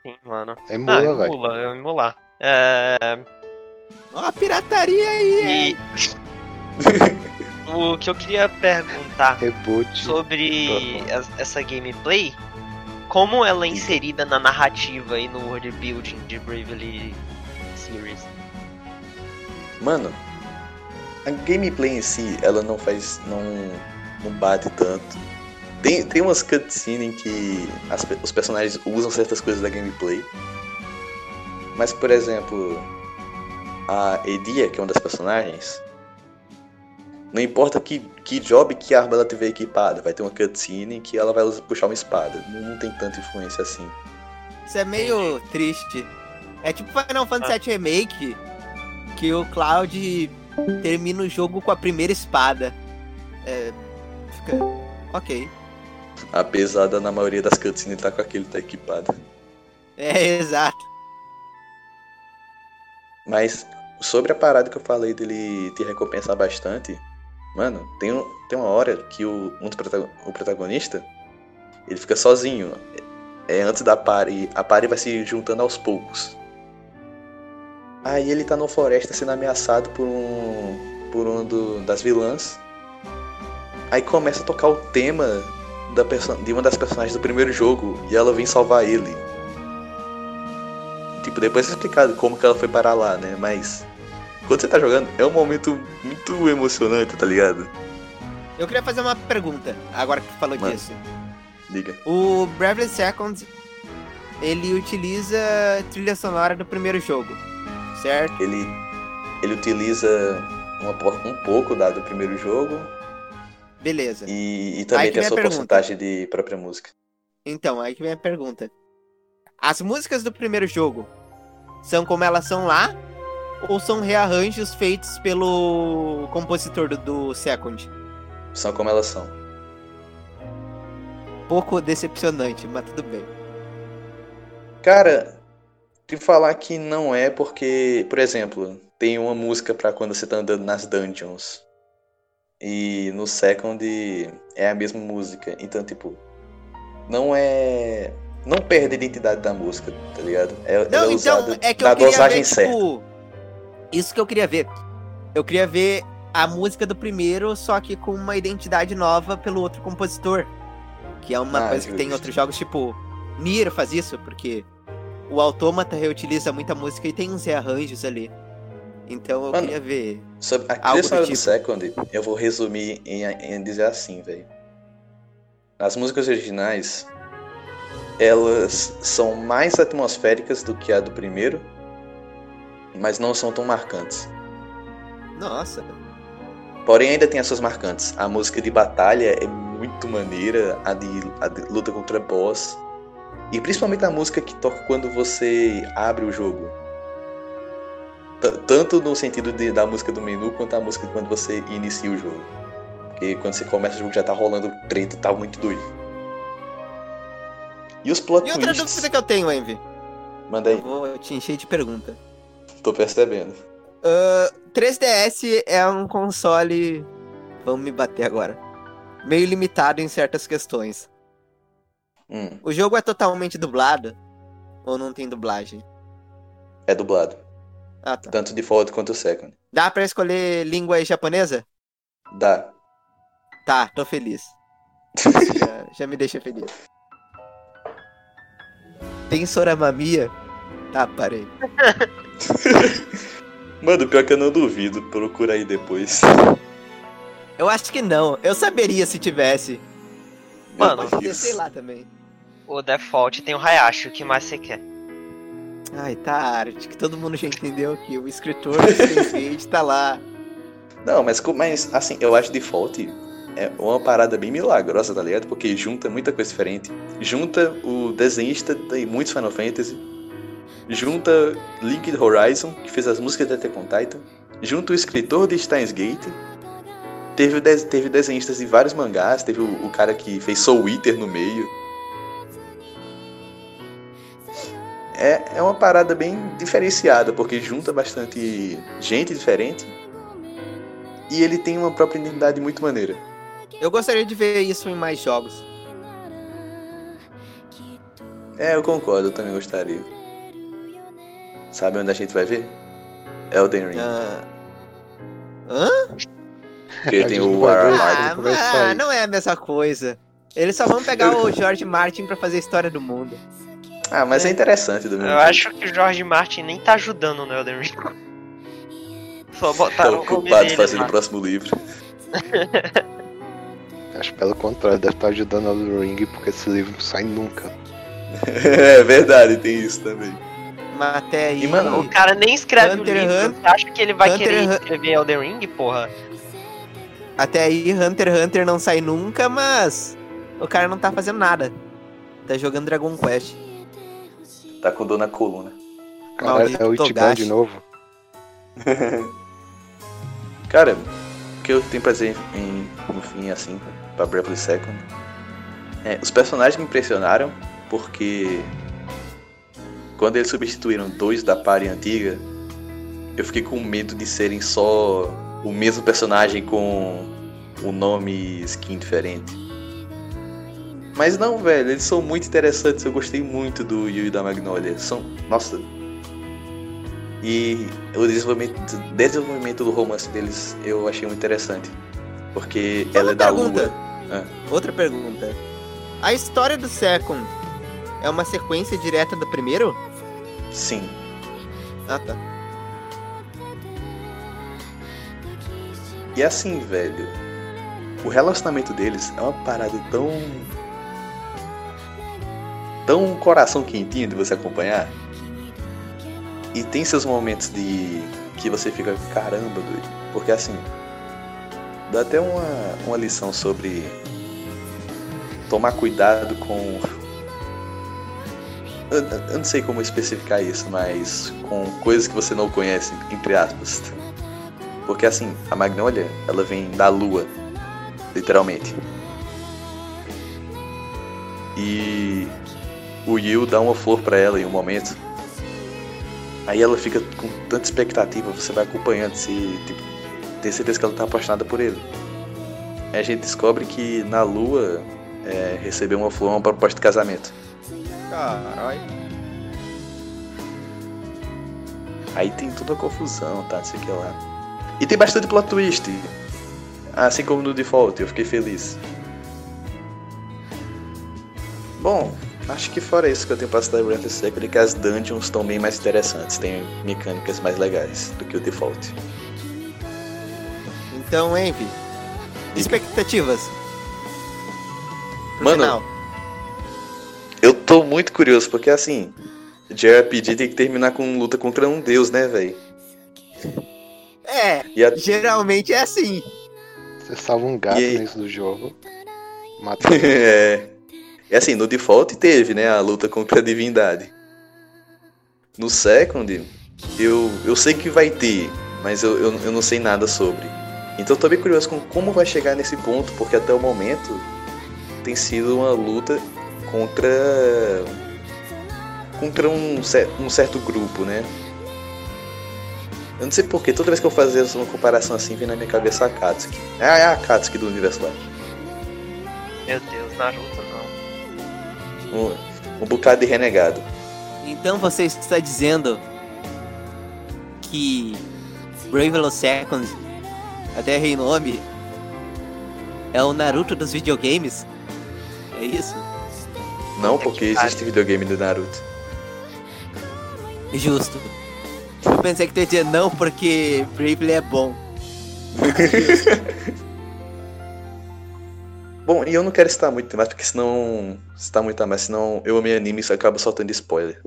Sim, mano. É Ah, mula, velho. eu emular. É, Ó, a pirataria aí, e... (laughs) o que eu queria perguntar Reboot. sobre as- essa gameplay, como ela é inserida na narrativa e no world building de Bravely Series. Mano, a gameplay em si, ela não faz. não, não bate tanto. Tem, tem umas cutscenes em que as os personagens usam certas coisas da gameplay. Mas, por exemplo, a Edia, que é uma das personagens, não importa que, que job que arma ela tiver equipada, vai ter uma cutscene em que ela vai puxar uma espada. Não, tem tanta influência assim. Isso é meio triste. É tipo Final Fantasy VII Remake, que o Cloud termina o jogo com a primeira espada. É. Fica. Ok. Apesar da na maioria das cutscenes tá com aquele tá equipado. É, (laughs) exato. Mas sobre a parada que eu falei dele te recompensar bastante, mano, tem, um, tem uma hora que o, um dos protago- o protagonista ele fica sozinho. É antes da party. A party vai se juntando aos poucos. Aí ele tá numa floresta sendo ameaçado por um. por um do- das vilãs. Aí começa a tocar o tema da de uma das personagens do primeiro jogo e ela vem salvar ele. Tipo, depois é explicado como que ela foi parar lá, né? Mas quando você tá jogando, é um momento muito emocionante, tá ligado? Eu queria fazer uma pergunta, agora que tu falou Mano. disso. Liga. O Bravely Second, ele utiliza trilha sonora do primeiro jogo, certo? Ele, ele utiliza uma, um pouco da, do primeiro jogo Beleza. e, e também tem a sua pergunta. porcentagem de própria música. Então, aí que vem a pergunta. As músicas do primeiro jogo são como elas são lá? Ou são rearranjos feitos pelo compositor do, do Second? São como elas são. Pouco decepcionante, mas tudo bem. Cara, te falar que não é porque, por exemplo, tem uma música pra quando você tá andando nas dungeons. E no Second é a mesma música. Então, tipo, não é. Não perde a identidade da música, tá ligado? É, Não, é então, é que eu queria dosagem ver, certa. tipo... Isso que eu queria ver. Eu queria ver a música do primeiro, só que com uma identidade nova pelo outro compositor. Que é uma Ah, coisa que tem em justo. outros jogos, tipo... Nier faz isso, porque o Autômata reutiliza muita música e tem uns rearranjos ali. Então eu Mano, queria ver. Sobre a trilha sonora do tipo. Second, eu vou resumir em, em dizer assim, velho. As músicas originais, elas são mais atmosféricas do que a do primeiro, mas não são tão marcantes. Nossa. Porém, ainda tem as suas marcantes. A música de batalha é muito maneira, a de, a de luta contra boss. E principalmente a música que toca quando você abre o jogo. T- Tanto no sentido de- da música do menu, quanto a música quando você inicia o jogo. Porque quando você começa o jogo já tá rolando treta e tá muito doido. E os plot E outra twists... dúvida que eu tenho, Envy. Manda Eu aí, vou te encher de pergunta. tô percebendo. 3DS é um console. Vamos me bater agora. Meio limitado em certas questões. Hum, O jogo é totalmente dublado? Ou não tem dublagem? é dublado. Ah, tá. Tanto default quanto o second. Dá pra escolher língua japonesa? Dá. Tá, tô feliz. Isso (laughs) já, já me deixa feliz. Tem Soramamia? Tá, parei. (laughs) Mano, pior que eu não duvido, procura aí depois. Eu acho que não. Eu saberia se tivesse. Mano, Meu Deus. sei lá também. O default tem o Hayashi, o que mais você quer? Ai, tá, acho que todo mundo já entendeu que o escritor do (laughs) tá lá. Não, mas, mas assim, eu acho default é uma parada bem milagrosa, tá ligado? Porque junta muita coisa diferente. Junta o desenhista de muitos Final Fantasy. Junta Linked Horizon, que fez as músicas de Attack on Titan. Junta o escritor de Steins Gate. Teve, o des- teve desenhistas de vários mangás. Teve o, o cara que fez Soul Eater no meio. É, é uma parada bem diferenciada, porque junta bastante gente diferente. E ele tem uma própria identidade muito maneira. Eu gostaria de ver isso em mais jogos. É, eu concordo, eu também gostaria. Sabe onde a gente vai ver? Elden Ring. Ah. Hã? Porque tem o. Ara Ah, mas sair. não é a mesma coisa. Eles só vão pegar o George Martin pra fazer a história do mundo. Ah, mas é interessante do mesmo Eu jeito. acho que o George Martin nem tá ajudando no Elden Ring. Só Tá botaram o nome ocupado fazendo lá. o próximo livro. (laughs) Acho pelo contrário, deve estar ajudando a do Ring porque esse livro não sai nunca. (laughs) é verdade, tem isso também. Mas até aí. E, mano, O cara nem escreve Hunter o livro. Hunter- Você acha que ele vai Hunter querer escrever Elden Ring, porra? Até aí, Hunter x Hunter não sai nunca, mas o cara não tá fazendo nada. Tá jogando Dragon Quest. Tá com dor na coluna. Caralho, é o Ichiban de novo. (laughs) Cara, o que eu tenho pra dizer em, no fim, assim, pra Bravely Second, é, os personagens me impressionaram porque quando eles substituíram dois da party antiga, eu fiquei com medo de serem só o mesmo personagem com o nome e skin diferente. Mas não, velho, eles são muito interessantes, eu gostei muito do Yu e da Magnolia. São, nossa, e o desenvolvimento, desenvolvimento do romance deles eu achei muito interessante. Porque Só ela é da pergunta. lua. Ah. Outra pergunta. A história do Second é uma sequência direta do primeiro? Sim. Ah, tá. E assim, velho. O relacionamento deles é uma parada tão. tão coração quentinho de você acompanhar. E tem seus momentos de. que você fica, caramba, doido. Porque assim. Dá até uma, uma lição sobre. tomar cuidado com. Eu, eu não sei como especificar isso, mas com coisas que você não conhece, entre aspas. Porque assim, a Magnolia, ela vem da lua, literalmente. E o Yu dá uma flor pra ela em um momento. Aí ela fica com tanta expectativa, você vai acompanhando, se tipo, tem certeza que ela tá apaixonada por ele. Aí a gente descobre que na lua é, receber uma flor uma proposta de casamento. Caralho. Aí tem toda a confusão, tá? Não sei o que lá. E tem bastante plot twist. Assim como no default, eu fiquei feliz. Bom, acho que fora isso que eu tenho pra citar Breath of the Second, que as dungeons estão bem mais interessantes, tem mecânicas mais legais do que o default. Então, Envy. Expectativas. Mano, final. Eu tô muito curioso, porque assim, JRPG tem que terminar com luta contra um deus, né, velho? É, E a... geralmente é assim. Você salva um gato E dentro do jogo. Mata (laughs) é. E assim, no default teve, né, a luta contra a divindade. No second, eu, eu sei que vai ter, mas eu, eu, eu não sei nada sobre. Então eu tô bem curioso com como vai chegar nesse ponto, porque até o momento tem sido uma luta contra. contra um, um certo grupo, né? Eu não sei porquê, toda vez que eu fazia uma comparação assim, vem na minha cabeça a Akatsuki. É a- é a Akatsuki do universo lá. Meu Deus, Naruto não. Um, um bocado de renegado. Então você está dizendo que Bravely Second, até rei nome, é o Naruto dos videogames? É isso? Não, porque existe videogame do Naruto. Justo. Eu pensei que tu ia dizer não porque Bravely é bom. (laughs) Bom, e eu não quero citar muito mais, porque senão. Citar muito mais, senão eu amei anime e acaba soltando spoiler.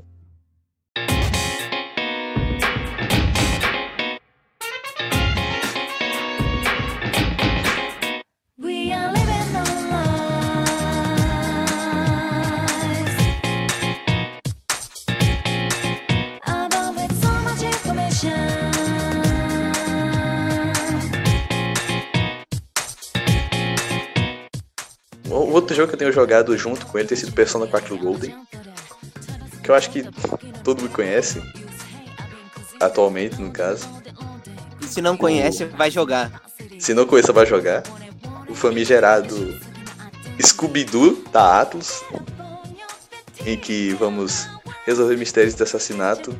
Tenho jogado junto com ele tem sido Persona 4 Golden, que eu acho que todo mundo conhece. Atualmente, no caso. E se não conhece, vai jogar. Se não conheça, vai jogar. O famigerado Scooby-Doo da Atlas, em que vamos resolver mistérios de assassinato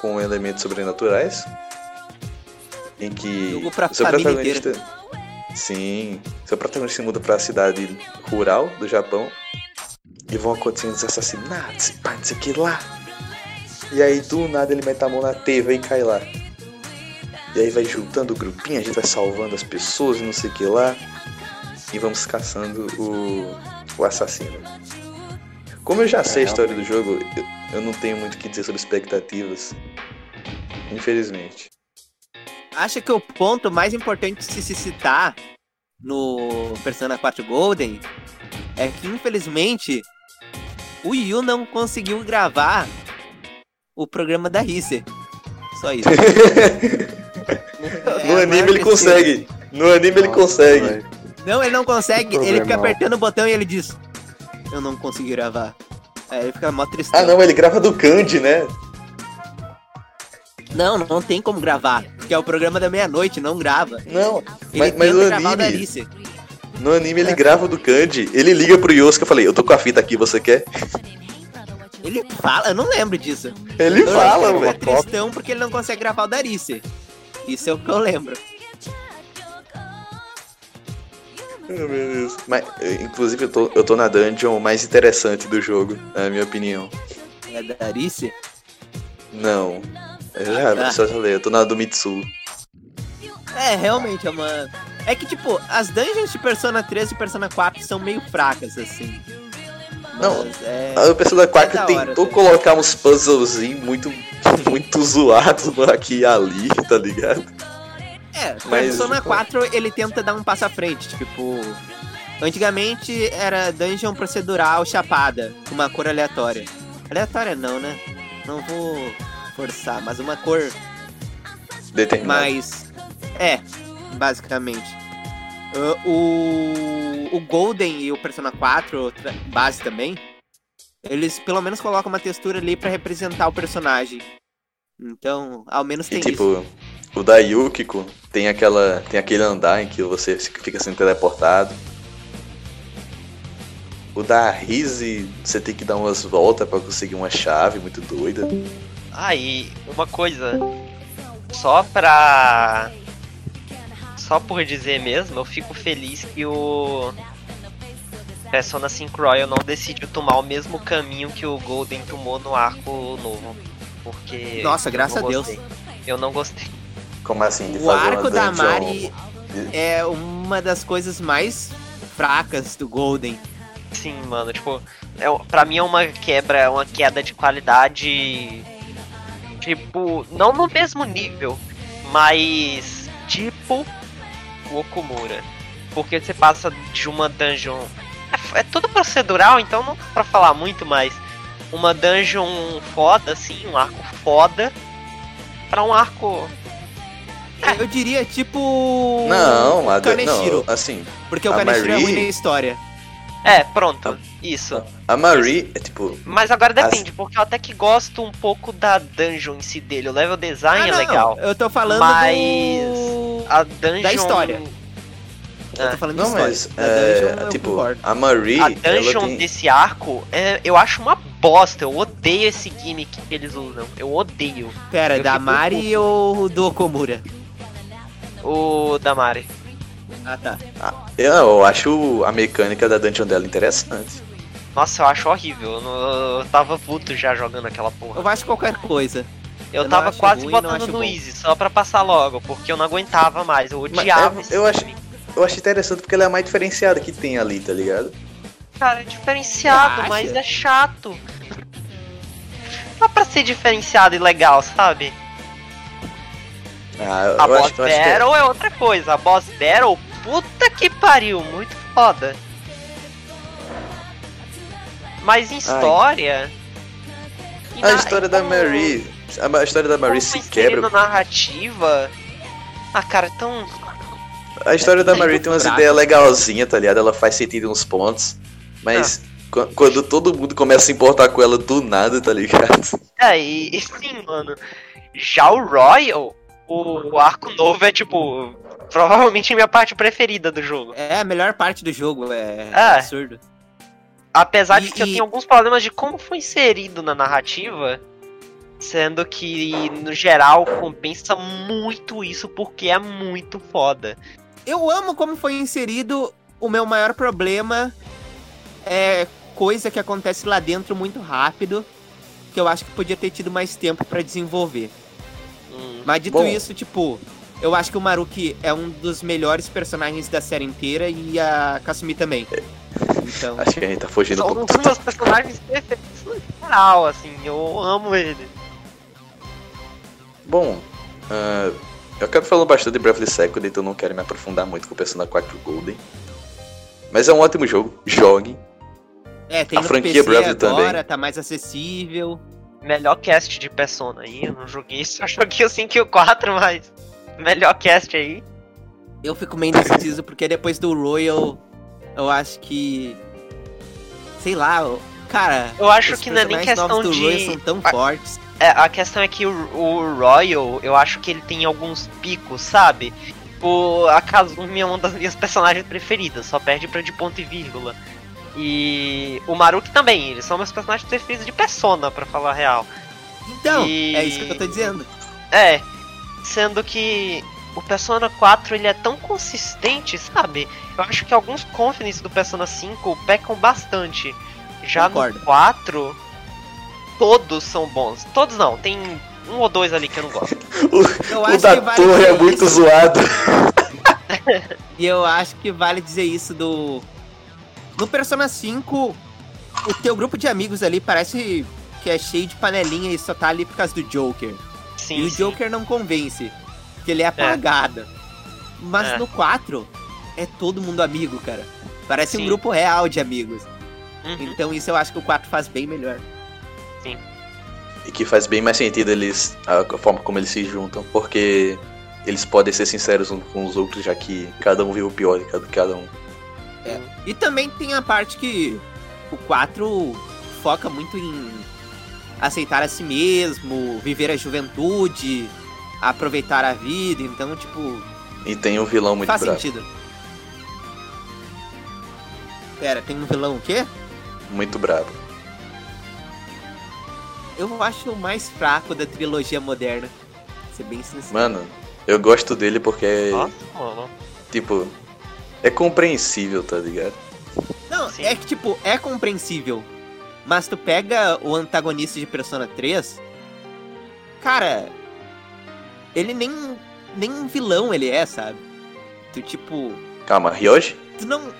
com elementos sobrenaturais. Em que o seu protagonista. Sim, seu protagonista se muda pra cidade rural do Japão e vão acontecendo os assassinatos, e pá, não sei o que lá. E aí do nada ele mete a mão na TV e cai lá. E aí vai juntando o grupinho, a gente vai salvando as pessoas e não sei o que lá. e vamos caçando o, o assassino. Como eu já sei a história do jogo, eu, eu não tenho muito o que dizer sobre expectativas. Infelizmente. Acho que o ponto mais importante de se citar no Persona 4 Golden é que, infelizmente, o Yu não conseguiu gravar o programa da Risser. Só isso. (laughs) no É, anime mas ele consegue. No anime ele consegue. Não, ele não consegue. Que Ele fica apertando o botão e ele diz: Eu não consegui gravar. Aí ele fica mó tristão. Ah não, ele grava do Candy, né? Não, não tem como gravar. Porque é o programa da meia-noite, não grava. Não, mas, mas o anime, no anime ele grava do Candy, ele liga pro Yosuke e falei, eu tô com a fita aqui, você quer? Ele fala, eu não lembro disso. Ele Eu fala, que ele velho. fica tristão porque ele não consegue gravar o da Alice. Isso é o que eu lembro. Meu Deus. Mas, eh, inclusive, eu tô, eu tô na dungeon mais interessante do jogo, na minha opinião. É da Alice? Não. Eu já, só falei, eu tô na do Mitsu. É, realmente, é uma. É que, tipo, as dungeons de Persona 3 e Persona 4 são meio fracas, assim. Não, é... A Persona 4 da hora, tentou tá? colocar uns puzzlezinhos muito, (laughs) muito zoados (laughs) aqui e ali, tá ligado? É, Mas- Persona 4 ele tenta dar um passo à frente, tipo. Antigamente era dungeon procedural chapada, com uma cor aleatória. Aleatória não, né? Não vou forçar, mas uma cor Determinado. mais. É, basicamente. Ah, o, o Golden e o Persona 4, tra- base também, eles pelo menos colocam uma textura ali pra representar o personagem. Então, ao menos E tem isso. tipo, o da Yukiko tem aquela. tem aquele andar em que você fica sendo teleportado. O da Rise, você tem que dar umas voltas pra conseguir uma chave muito doida. Ah, e uma coisa. Só pra. Só por dizer mesmo, eu fico feliz que o. Persona 5 Royal não decidiu tomar o mesmo caminho que o Golden tomou no arco novo. Porque. Nossa, graças a Deus. Eu não gostei. Como assim? De O fazer arco da Mari é uma das coisas mais fracas do Golden. Sim, mano, tipo, é, pra mim é uma quebra, uma queda de qualidade. Tipo, não no mesmo nível, mas tipo o Okumura. Porque você passa de uma dungeon. É, é tudo procedural, então não dá pra falar muito, mas uma dungeon foda, assim, um arco foda, pra um arco. Eu diria tipo. Não, a Kaneshiro. não, assim, Porque o Kaneshiro é Marie- ruim na história. É, pronto, isso. a Marie é tipo. Mas agora depende, porque eu até que gosto um pouco da dungeon em si dele. O level design Ah, é não, legal. Eu tô falando Mas- do... A dungeon. Da história. Eu Ah. tô falando Não, de história. mas. Da é, dungeon, eu tipo, concordo. a Marie. A dungeon tem... desse arco, é, eu acho uma bosta. Eu odeio esse gimmick que eles usam. Eu odeio. Pera, eu da Mari ou do Okumura? O Damari. Ah, tá. Eu, eu acho a mecânica da dungeon dela interessante. Nossa, eu acho horrível. Eu, não- eu tava puto já jogando aquela porra. Eu acho qualquer coisa. Eu, eu tava quase ruim, botando no bom. Easy, só pra passar logo, porque eu não aguentava mais. Eu Mas, odiava é, esse eu acho-. Eu acho interessante porque ela é a mais diferenciada que tem ali, tá ligado? Cara, é diferenciado, mas é chato. Dá pra ser diferenciado e legal, sabe? Ah, eu, A eu boss acho, eu acho que é- battle é... outra coisa. A boss battle, puta que pariu, muito foda. Mas em história. A na- história da como- Marie. A história da Marie se quebra. na narrativa. Ah, cara, é tão. A história da É Marie tem umas fraco. ideias legalzinhas, tá ligado? Ela faz sentido em uns pontos. Mas Ah. qu- quando todo mundo começa a se importar com ela do nada, tá ligado? É, e, e sim, mano. Já o Royal, o, o arco novo é tipo. Provavelmente a minha parte preferida do jogo. É a melhor parte do jogo, é Ah. absurdo. Apesar E- de que eu tenho alguns problemas de como foi inserido na narrativa, sendo que, no geral, compensa muito isso porque é muito foda. Eu amo como foi inserido. O meu maior problema é coisa que acontece lá dentro muito rápido. Que eu acho que podia ter tido mais tempo pra desenvolver. Hum, Mas dito Bom. isso, tipo, Eu acho que o Maruki é um dos melhores personagens da série inteira e a Kasumi também. Então, Acho que a gente tá fugindo um São um dos meus personagens perfeitos no geral, assim, eu amo ele. Bom, ah, eu acabo falando bastante de Bravely Second, então não quero me aprofundar muito com o Persona 4 Golden. Mas é um ótimo jogo, jogue. é, tem a franquia PC Bravely agora, também. tá mais acessível. Melhor cast de Persona aí, eu não joguei, (laughs) só joguei o 5 e o 4, mas melhor cast aí. Eu fico meio indeciso porque depois do Royal, eu acho que. Sei lá, cara. Eu acho que não é nem questão do Royal de... são tão Ah, fortes. É, a questão é que o, o Royal, eu acho que ele tem alguns picos, sabe? O, a Kazumi é uma das minhas personagens preferidas, só perde pra de ponto e vírgula. E o Maruki também, eles são meus personagens preferidos de Persona, pra falar a real. Então, e- é isso que eu tô dizendo. É, sendo que o Persona 4 ele é tão consistente, sabe? Eu acho que alguns confidence do Persona 5 pecam bastante. Já Concordo. no 4, todos são bons. Todos não, tem um ou dois ali que eu não gosto. (laughs) Eu O acho da que vale torre é dizer muito isso, zoado. (laughs) E eu acho que vale dizer isso do. No Persona 5, o teu grupo de amigos ali parece que é cheio de panelinha e só tá ali por causa do Joker. Sim, e o sim. Joker não convence. Porque ele é apagado. Mas É. no 4, é todo mundo amigo, cara. Parece um Sim. grupo real de amigos. Uhum. Então isso eu acho que o 4 faz bem melhor. E que faz bem mais sentido eles. A, forma como eles se juntam, porque eles podem ser sinceros uns com os outros, já que cada um vive o pior de cada, cada um. E também tem a parte que o 4 foca muito em aceitar a si mesmo, viver a juventude, aproveitar a vida. Então, tipo, E tem um vilão muito faz bravo. sentido. Pera, tem um vilão o quê? Muito bravo. Eu acho o mais fraco da trilogia moderna. pra Ser bem sincero. Mano, eu gosto dele porque, Nossa, mano. tipo, é compreensível, tá ligado? Não, Sim. é que, tipo, é compreensível. Mas tu pega o antagonista de Persona 3, cara, ele nem, nem um vilão ele é, sabe? Tu, tipo, Calma, Ryoji? tu não.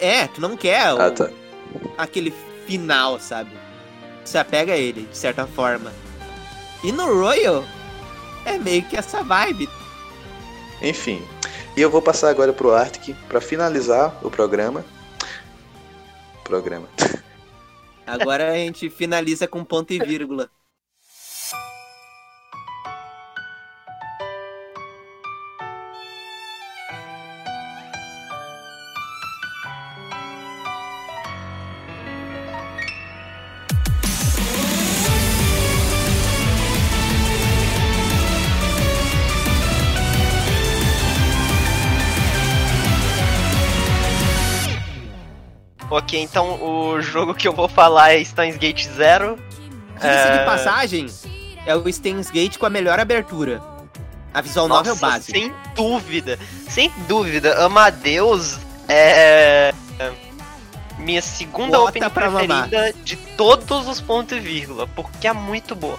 É, tu não quer o- Ah, tá. aquele final, sabe? Tu se apega a ele, de certa forma. E no Royal, é meio que essa vibe. Enfim. E eu vou passar agora pro Arctic pra finalizar o programa. Programa. (laughs) Agora a gente finaliza com ponto e vírgula. Ok, então o jogo que eu vou falar é Steins Gate Zero. Diga-se É. de passagem, é o Steins Gate com a melhor abertura. A visual novel Nossa, base. Sem dúvida, sem dúvida. Amadeus é é minha segunda Bota opening mamar. preferida de todos os pontos e vírgula, porque é muito boa.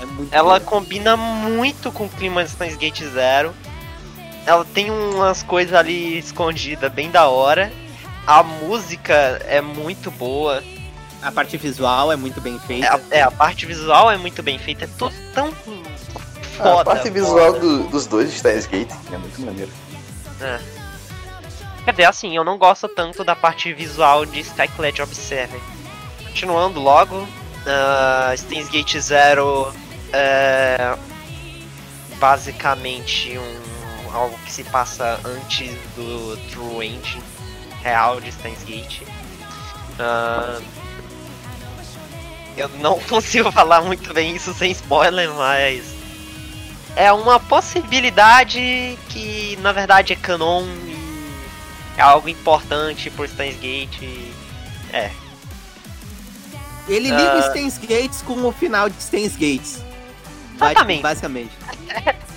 É muito Ela boa. combina muito com o clima de Steins Gate Zero. Ela tem umas coisas ali escondidas bem da hora. A música é muito boa. A parte visual é muito bem É, feita. a, é, a parte visual é muito bem feita. É tudo tão foda. a parte visual do- dos dois de Steins Gate é muito maneiro. Quer dizer, assim, eu não gosto tanto da parte visual de Skyclad Observer. Continuando logo, uh, Steins Gate Zero é basicamente um, algo que se passa antes do True End real de Steins Gate. Ah, eu não (laughs) consigo falar muito bem isso sem spoiler, mas é uma possibilidade que na verdade é canon e é algo importante por Steins Gate. É, Ele liga Ah. Steins Gates com o final de Steins Gates. Exatamente. Basicamente. (laughs)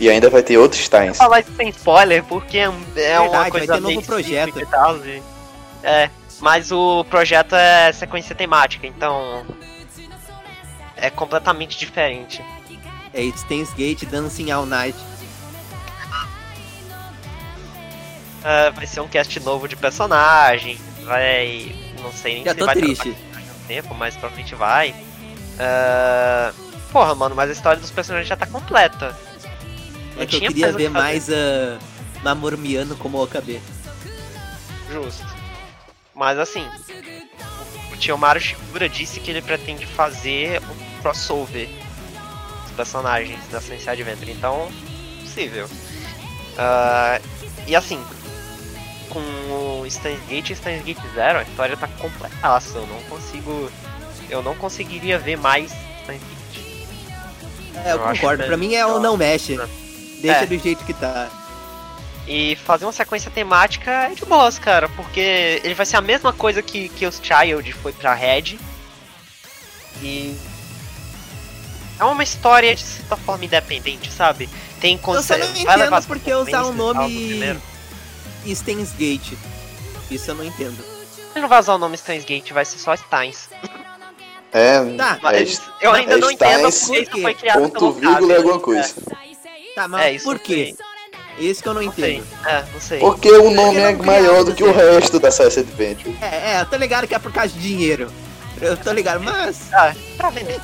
E ainda vai ter outros Steins. falar isso sem spoiler, porque é, um- é uma Verdade, coisa vai ter novo projeto. e tal, e- É, mas o projeto é sequência temática, então é completamente diferente. É Stains Gate Dancing All Night. Ah, vai ser um cast novo de personagem. Vai. Não sei nem Já se tô vai triste. um tempo, mas provavelmente vai. Ah, porra, mano, mas a história dos personagens já tá completa. É que eu queria o ver mais a Namor Miano como OKB. Justo. Mas assim, o Tiomaru Shigura disse que ele pretende fazer um crossover dos personagens da Sensei Adventure, então, possível. Ah, e assim, com o Gate e Gate Zero, a história tá completaça, eu não consigo. Eu não conseguiria ver mais Steins Gate. É, eu, Eu concordo. Pra mim é o eu não mexe. Deixa É. do jeito que tá. E fazer uma sequência temática é de boas, cara, porque ele vai ser a mesma coisa que, que os Child foi pra Red. E. É uma história de certa forma independente, sabe? Tem Eu só não entendo porque usar do nome. Stains Gate. Isso eu não entendo. Ele não vai usar o nome Steins Gate, vai ser só Steins. É, Tá, é Mas eu ainda é não entendo Steins, porque isso foi criado ponto pelo vírgula é alguma coisa. Tá, mas É, isso por quê? Esse que eu não Não sei. entendo. É, não sei. Porque o nome é maior do que o resto da Science Adventure. É, é, eu tô ligado que é por causa de dinheiro. Eu tô ligado, mas. Ah, pra vender.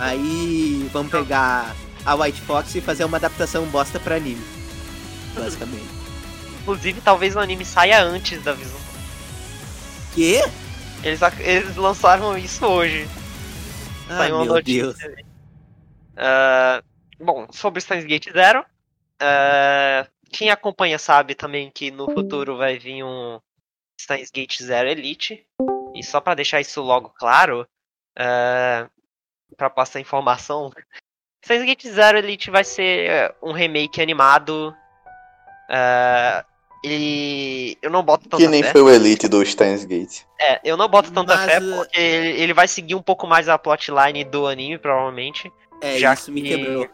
Aí vamos pegar a White Fox e fazer uma adaptação bosta pra anime. Basicamente. Inclusive, talvez o anime saia antes da visão. Quê? Eles, eles lançaram isso hoje. Ah, uma notícia. Ah, bom, sobre Steins Gate Zero. ah, quem acompanha sabe também que no futuro vai vir um Steins Gate Zero Elite. E só pra deixar isso logo claro, ah, pra passar informação, Steins Gate Zero Elite vai ser eh, um remake animado. ah, e eu não boto tanta Que nem fé. foi o Elite do Steins Gate. É, eu não boto tanta Mas, fé uh, porque ele, ele vai seguir um pouco mais a plotline do anime, provavelmente. É, Já isso me que- quebrou.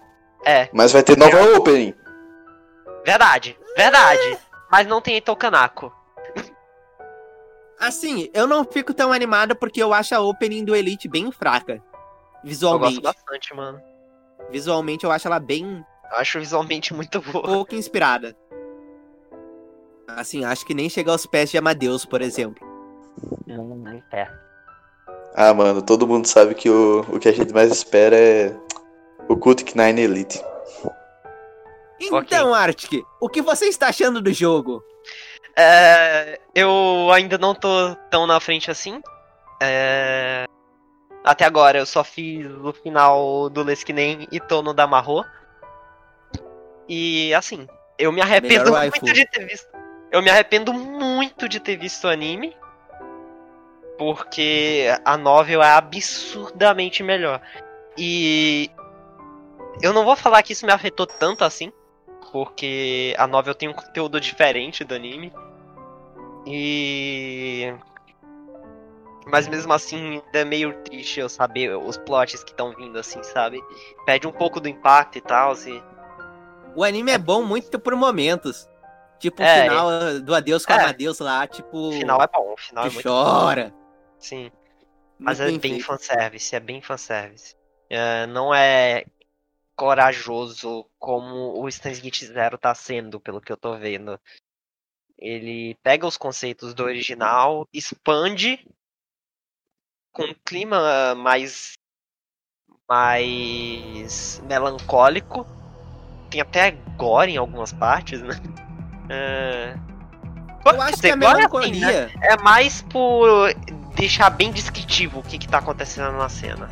É, Mas vai ter nova opening. verdade, verdade. Mas não tem Eito Kanako. Assim, eu não fico tão animado porque eu acho a opening do Elite bem fraca. Eu gosto Visualmente. bastante, mano. Visualmente eu acho ela bem Eu acho visualmente muito boa. pouco inspirada. Assim, acho que nem chega aos pés de Amadeus, por exemplo. É. Ah, mano, todo mundo sabe que o, o que a gente mais espera é o Kutik Nine Elite. Então, Arctic, o que você está achando do jogo? É, eu ainda não tô tão na frente assim. É, até agora eu só fiz o final do Leskinen e tô no Damarro. E assim, eu me arrependo Melhor muito waifu. de ter visto. Eu me arrependo muito de ter visto o anime. Porque a novel é absurdamente melhor. E eu não vou falar que isso me afetou tanto assim. Porque a novel tem um conteúdo diferente do anime. E. Mas mesmo assim, é meio triste eu saber os plots que estão vindo assim, sabe? Perde um pouco do impacto e tal. E... O anime é bom muito por momentos. Tipo o É, final uh, do Adeus com é. Amadeus lá, tipo. O final é bom, o final é muito chora. Sim. Mas é Muito bem feito. fanservice, é bem fanservice. É, não é corajoso como o Steins Gate Zero tá sendo, pelo que eu tô vendo. Ele pega os conceitos do original, expande com um clima mais mais melancólico. Tem até gore em algumas partes, né? É... Eu acho que dizer, a gore assim, né? melancolia. é mais por deixar bem descritivo o que, que tá acontecendo na cena.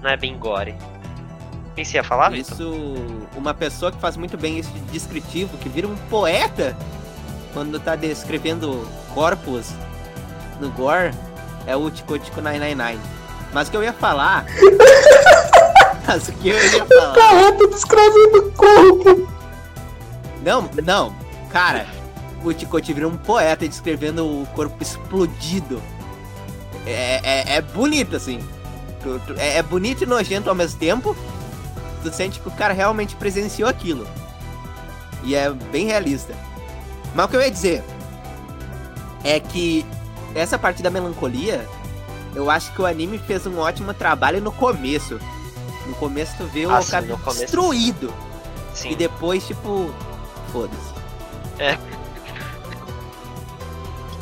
Não é bem gore. O que você ia falar? Isso, uma pessoa que faz muito bem esse descritivo, que vira um poeta quando tá descrevendo corpos no gore, é o Tico Tico 999. Mas o que eu ia falar. (laughs) Mas o que eu ia falar. Poeta descrevendo corpo. Não, não, cara, o Ticote vira um poeta descrevendo o corpo explodido. É, é, é bonito, assim. Tu- tu- É, é bonito e nojento ao mesmo tempo. Tu sente que o cara realmente presenciou aquilo. E é bem realista. Mas o que eu ia dizer é que essa parte da melancolia Eu acho que o anime fez um ótimo trabalho no começo. No começo tu vê o Ah, sim, começo, destruído. Sim. E depois, tipo, foda-se.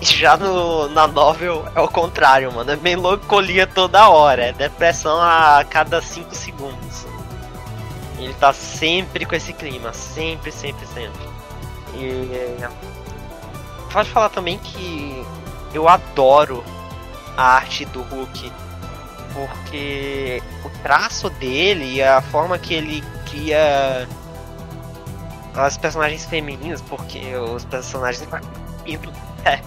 Já no, na novel é o contrário, mano. É melancolia toda hora. É depressão a cada 5 segundos. Ele tá sempre com esse clima. Sempre, sempre, sempre. E. Pode falar também que eu adoro a arte do Hulk. Porque o traço dele e a forma que ele cria as personagens femininas, porque os personagens é,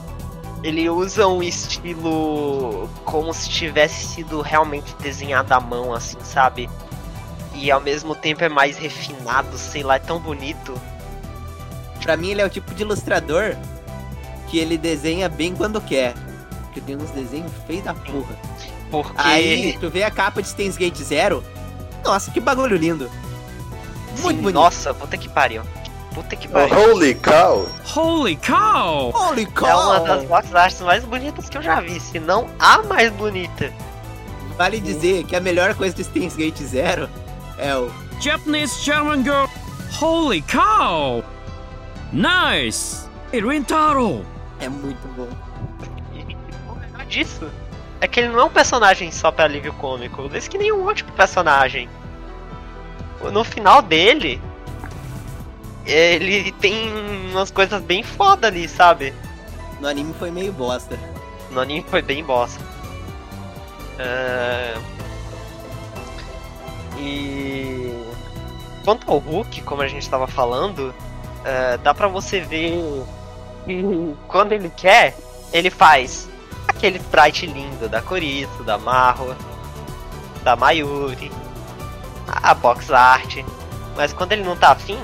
ele usa um estilo como se tivesse sido realmente desenhado à mão, assim, sabe? E ao mesmo tempo é mais refinado, sei lá, é tão bonito. Pra mim, ele é o tipo de ilustrador que ele desenha bem quando quer. Porque tem uns desenhos feios da porra. Porque. Aí, tu vê a capa de Steins Gate Zero. Nossa, que bagulho lindo. Muito bonito. Nossa, puta que pariu. Puta que Oh, pariu. holy cow! Holy cow! Holy cow! É uma das box arts mais bonitas que eu já vi, se não a mais bonita. Vale dizer que a melhor coisa de Steins Gate Zero é o Japanese German girl. Holy cow! Nice! Irintaro! É muito bom. E o melhor disso é que ele não é um personagem só pra alívio cômico. Esse que nem um ótimo personagem. No final dele, ele tem umas coisas bem foda ali, sabe? No anime foi meio bosta. No anime foi bem bosta. Ah, E quanto ao Hulk, como a gente tava falando, ah, dá pra você ver quando ele quer, ele faz aquele sprite lindo da Coriço, da Marro, da Mayuri, a box art. Mas quando ele não tá afim,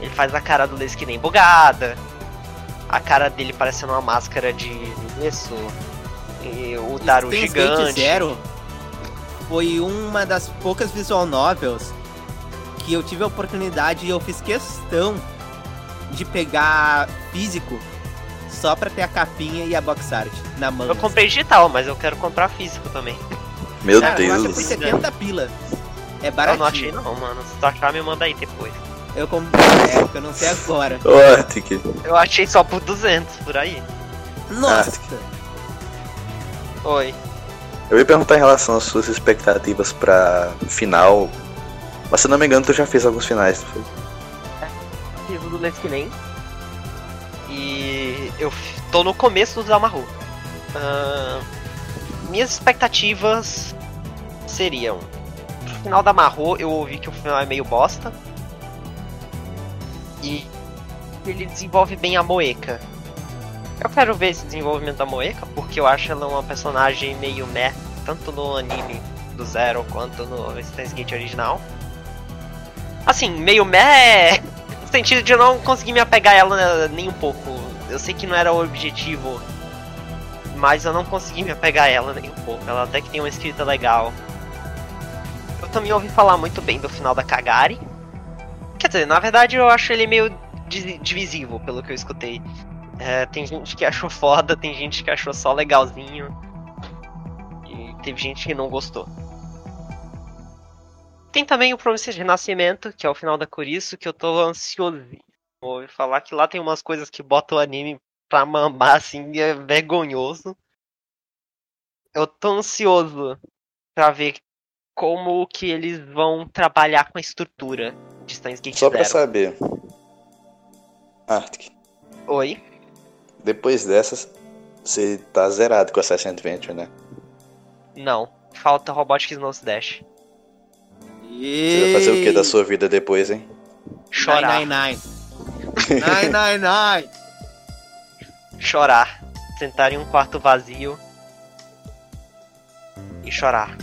ele faz a cara do Leis que nem bugada, a cara dele parecendo uma máscara de isso, e o Daru Steins Gate gigante. Zero foi uma das poucas visual novels que eu tive a oportunidade e eu fiz questão de pegar físico só pra ter a capinha e a box art na mão. Eu comprei digital, mas eu quero comprar físico também. Meu Cara, eu acho que por Deus. 70 pila. É Eu não achei baratinho. não, mano. Se tu achar, me manda aí depois. Eu comprei é, eu não sei agora. Arctic. Eu achei só por 200, por aí. Nossa! Oi. Eu ia perguntar em relação às suas expectativas pra final. Mas se não me engano, tu já fez alguns finais, não foi? Fiz o do Let's Nem. E eu tô no começo do Zamaru. Ahn, minhas expectativas seriam. Final da Marro, eu ouvi que o final é meio bosta. E ele desenvolve bem a Moeka. Eu quero ver esse desenvolvimento da Moeka, porque eu acho ela uma personagem meio meh, tanto no anime do Zero quanto no Steins Gate original. Assim, meio meh (laughs) no sentido de eu não conseguir me apegar a ela nem um pouco. Eu sei que não era o objetivo, mas eu não consegui me apegar a ela nem um pouco. Ela até que tem uma escrita legal. Também ouvi falar muito bem do final da Kagari. Quer dizer, na verdade eu acho ele meio di- divisível, pelo que eu escutei. É, tem gente que achou foda, tem gente que achou só legalzinho. E teve gente que não gostou. Tem também o Promise de Renascimento, que é o final da Coriço, que eu tô ansioso. Ouvi falar que lá tem umas coisas que botam o anime pra mamar, assim, é vergonhoso. Eu tô ansioso pra ver como que eles vão trabalhar com a estrutura de Steins Gate Só pra Zero. saber. Arctic, Oi? depois dessas, você tá zerado com Assassin's Adventure, né? Não. Falta Robotics Nose Dash. Você vai fazer o que da sua vida depois, hein? Chorar. 999. 999. (laughs) Chorar. Sentar em um quarto vazio. E chorar.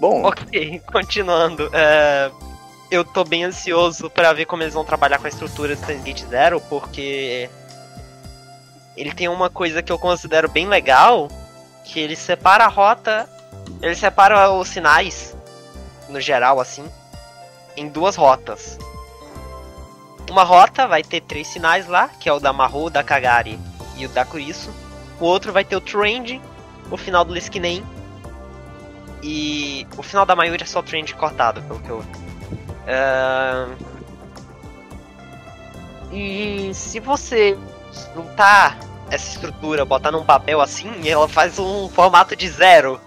Bom, Ok, continuando. é, eu tô bem ansioso pra ver como eles vão trabalhar com a estrutura do Steins Gate Zero, porque ele tem uma coisa que eu considero bem legal, que ele separa a rota, ele separa os sinais, no geral, assim, em duas rotas. Uma rota vai ter três sinais lá, que é o da Maru, da Kagari e o da Kurisu. O outro vai ter o Trend, o final do Liskinen. E o final da Mayuri é só Trend cortado, pelo que eu. Ahn, E se você juntar essa estrutura, botar num papel assim, ela faz um formato de zero.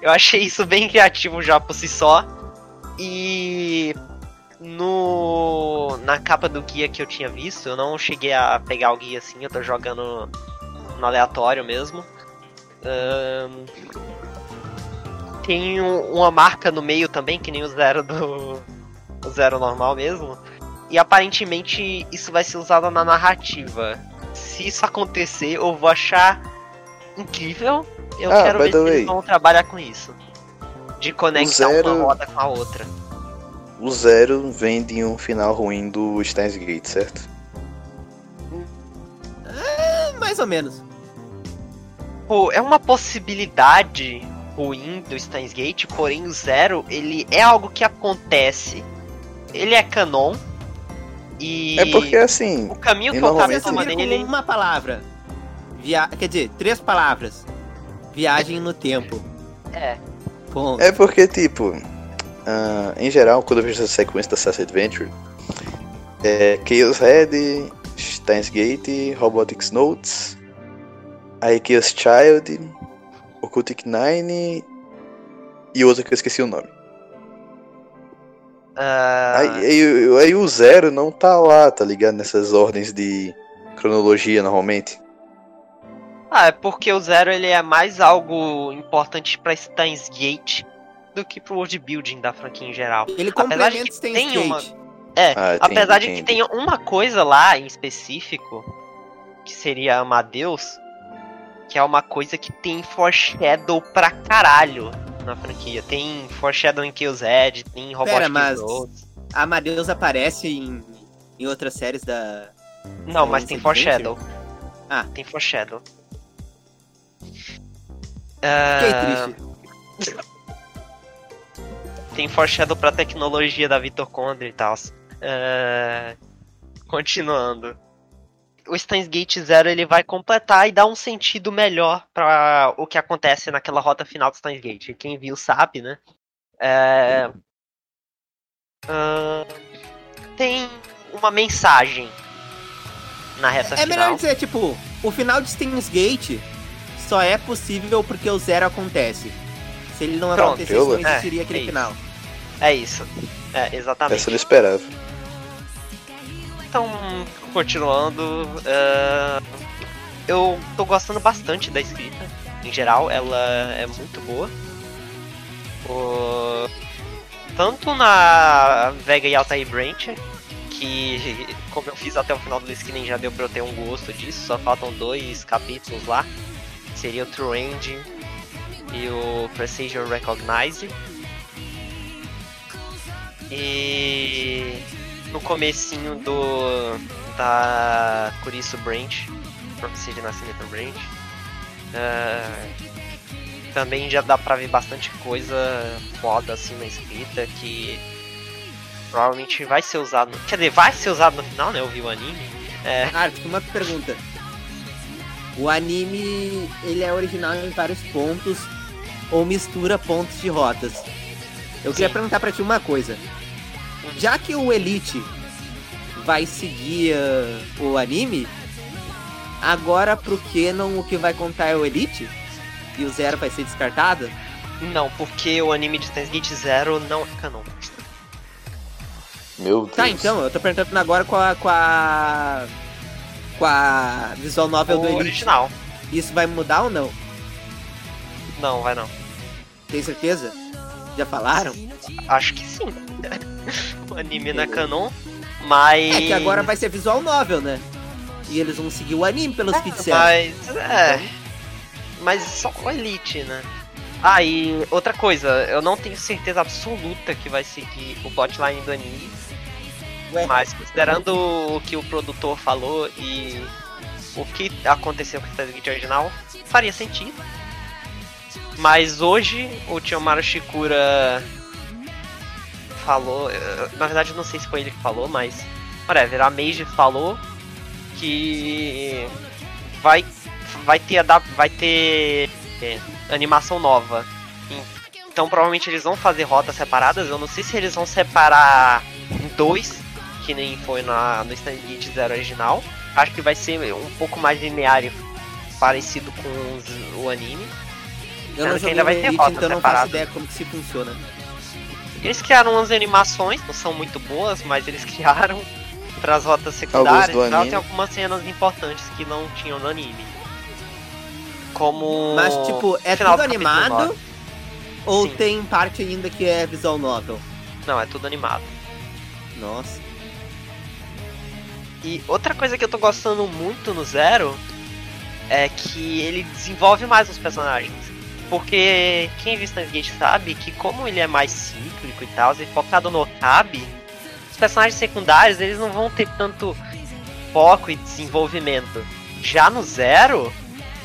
Eu achei isso bem criativo já por si só. E no na capa do guia que eu tinha visto, eu não cheguei a pegar o guia assim, eu tô jogando no aleatório mesmo. Ahn, tem um- uma marca no meio também, que nem o zero do o zero normal mesmo. E aparentemente isso vai ser usado na narrativa. Se isso acontecer, eu vou achar incrível. Eu Ah, quero ver se way. eles vão trabalhar com isso. De conectar zero- uma roda com a outra. O Zero vem de um final ruim do Steins Gate, certo? Mais ou menos. Pô, é uma possibilidade ruim do Steins Gate, porém o Zero, ele é algo que acontece. Ele é canon. E É porque assim, o caminho que e o Okami normalmente- toma Resumido com nele. uma palavra. Via... Quer dizer, três palavras. Viagem no tempo. É. Ponto. É porque, tipo, ah, em geral, quando eu vejo essa sequência da Sass Adventure, é Chaos Head, Steins Gate, Robotics Notes, aí Chaos Child, Occultic Nine e outra que eu esqueci o nome. ah, Aí, aí- aí o Zero não tá lá, tá ligado? Nessas ordens de cronologia normalmente. Ah, é porque o Zero ele é mais algo importante pra Steins Gate do que pro world building da franquia em geral. Ele Apesar de complementa que tem Gate. uma- É, Ah, entendi, apesar de que entendi. tenha uma coisa lá em específico, que seria Amadeus, que é uma coisa que tem foreshadow pra caralho na franquia. Tem foreshadow em Edge, tem Robotic mas- Notes. Amadeus aparece em, em outras séries da. Não, mas tem foreshadow. Ah. Tem foreshadow. Fiquei Ah, triste. (laughs) tem foreshadow pra tecnologia da Vitocondria e tal. Ah, continuando. O Steins Gate Zero ele vai completar e dar um sentido melhor para o que acontece naquela rota final do Steins Gate. Quem viu sabe, né? É, ah, tem uma mensagem na reta É melhor final. dizer, tipo, o final de Steins Gate só é possível porque o zero acontece. Se ele não Pronto, acontecesse, eu- não existiria é, aquele é isso. final. É isso. É, exatamente. Essa eu não esperava. Então, continuando, é, eu tô gostando bastante da escrita. Em geral, ela é muito boa. Tanto na Vega e Altair Branch, que como eu fiz até o final do Liskinen já deu pra eu ter um gosto disso, só faltam dois capítulos lá. Seria o True End e o Precision Recognize. E no comecinho do da Curiço Branch, Profecia de Nascimento Branch, ah, também já dá pra ver bastante coisa foda assim na escrita que provavelmente vai ser usado, quer dizer, vai ser usado no final, né? Eu vi o anime. É, Art, uma pergunta. O anime, ele é original em vários pontos ou mistura pontos de rotas. Eu queria Sim. perguntar pra ti uma coisa. Já que o Elite vai seguir ah, o anime, agora pro Canon o que vai contar é o Elite? E o Zero vai ser descartado? não, porque o anime de Steins Gate Zero não é canon. Meu Deus. Tá, então, eu tô perguntando agora com a. com a. com a visual novel O do Elite. original. Isso vai mudar ou não? Não, vai não. Tem certeza? Já falaram? Acho que sim. (laughs) o anime não é canon, mas. É que agora vai ser visual novel, né? E eles vão seguir o anime pelos que disseram. Mas. É. Mas só com Elite, né? Ah, e outra coisa, eu não tenho certeza absoluta que vai seguir o plotline do anime. Ué? Mas considerando o que o produtor falou e o que aconteceu com o Gate original, faria sentido. Mas hoje o Tiyomaru Shikura falou. eh, Na verdade, eu não sei se foi ele que falou, mas. Whatever, a Meiji falou que vai vai ter vai ter é, animação nova. Então provavelmente eles vão fazer rotas separadas. Eu não sei se eles vão separar em dois, que nem foi na, no Stand Zero original. Acho que vai ser um pouco mais linear e parecido com os- o anime. Eu Sendo não que ainda vai ter Elite, rota então eu não faço ideia como que se funciona. Eles criaram umas animações, não são muito boas, mas eles (laughs) criaram para as rotas secundárias do e tal. anime. Tem algumas cenas importantes que não tinham no anime. Como. Mas, tipo, é tudo animado? Ou Sim. tem parte ainda que é visual novel? Não, é tudo animado. Nossa. E outra coisa que eu tô gostando muito no Zero é que ele desenvolve mais os personagens. Porque quem viu Steins Gate sabe que como ele é mais cíclico e tal, e focado no Okabe, os personagens secundários eles não vão ter tanto foco e desenvolvimento. Já no Zero,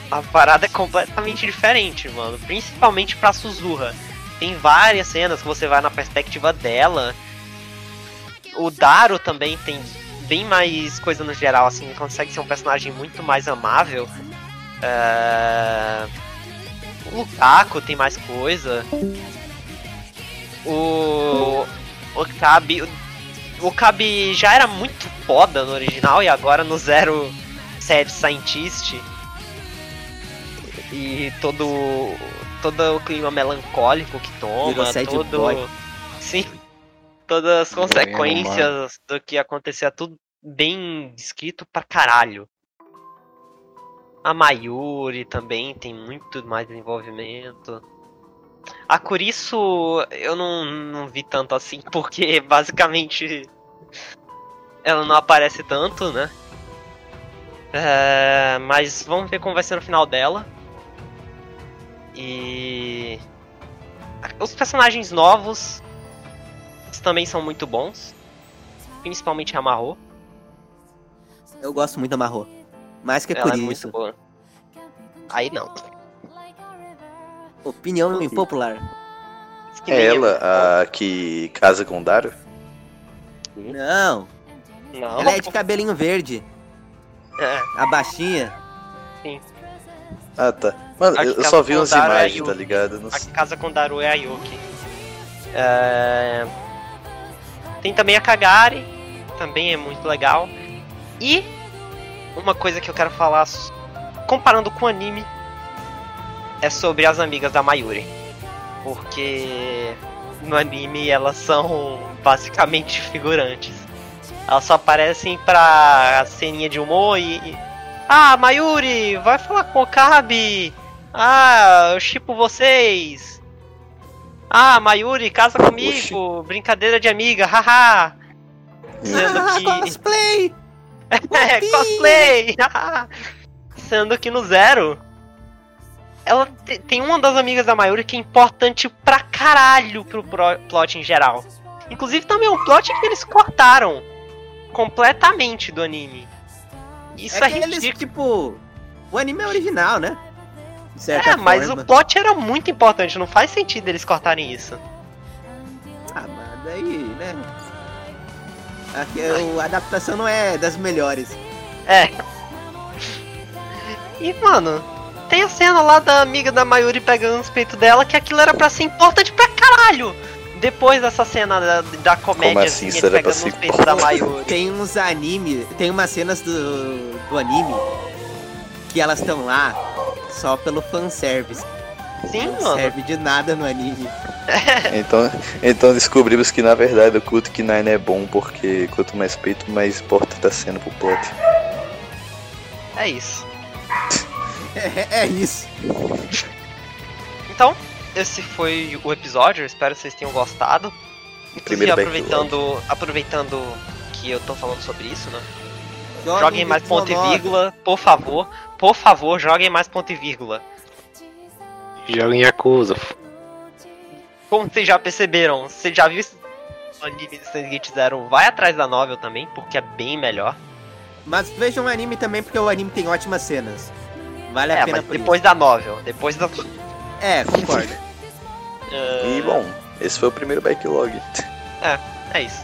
a parada é completamente diferente, mano. Principalmente pra Suzuha. Tem várias cenas que você vai na perspectiva dela. O Daro também tem bem mais coisa no geral, assim, consegue ser um personagem muito mais amável. É... O Lukaku tem mais coisa. O. O Kabi. O Kabi já era muito foda no original e agora no Zero Sad Scientist. E todo. Todo o clima melancólico que toma, todo. boy. Sim. Todas as consequências do que acontecia, tudo bem descrito pra caralho. A Mayuri também tem muito mais desenvolvimento. A Kurisu eu não, não vi tanto assim, (laughs) porque basicamente ela não aparece tanto, né? É, mas vamos ver como vai ser no final dela. E. Os personagens novos também são muito bons. Principalmente a Marro. Eu gosto muito da Marro. Mais que Ela por é isso. muito boa. Aí não. Opinião impopular. Que É ela a que casa com o Daro? Não. Não. ela é de cabelinho verde. É. A baixinha. Ah, tá. Mano, eu só vi umas é a imagens, Yuki. tá ligado? Não A que casa com Daru é a Yuki. É... Tem também a Kagari, também é muito legal. E uma coisa que eu quero falar, comparando com o anime, é sobre as amigas da Mayuri. Porque no anime elas são (laughs) basicamente figurantes. Elas só aparecem pra ceninha de humor e. Ah, Mayuri, vai falar com o Okabe! Ah, eu chipo vocês! Ah, Mayuri, casa comigo! Brincadeira de amiga, haha! (laughs) Sendo que. Cosplay! (laughs) É, cosplay! (laughs) Sendo que no Zero, ela te- tem uma das amigas da Mayuri que é importante pra caralho pro pro- plot em geral. Inclusive também é um plot que eles cortaram completamente do anime. Isso é é, que eles, ridículo. tipo. O anime é original, né? É, mas forma. o plot era muito importante, não faz sentido eles cortarem isso. Ah, mas daí, né? Aqui, o- a adaptação não é das melhores. É. E, mano, tem a cena lá da amiga da Mayuri pegando os peitos dela, que aquilo era pra ser importante pra caralho. Depois dessa cena da, da comédia, Como assim, assim, ele pegando os peitos da Mayuri. Tem uns anime, tem umas cenas do, do anime que elas estão lá só pelo fanservice. Sim, Não mano. serve de nada no anime. (laughs) Então, então descobrimos que na verdade o culto que Nine é bom porque quanto mais peito, mais porta tá sendo pro plot. É isso. É, é isso. Então, esse foi o episódio, espero que vocês tenham gostado. Inclusive, aproveitando, aproveitando que eu tô falando sobre isso, né? Joguem um mais ponto e vírgula, por favor. Por favor, joguem mais ponto e vírgula. Joga em Yakuza. Como vocês já perceberam, você já viu o anime do Steins Gate Zero? Vai atrás da novel também, porque é bem melhor. Mas vejam o anime também, porque o anime tem ótimas cenas. Vale a É, pena mas por depois da novel. Depois da. isso. É, concordo. Ah, (laughs) E bom, esse foi o primeiro backlog. É isso.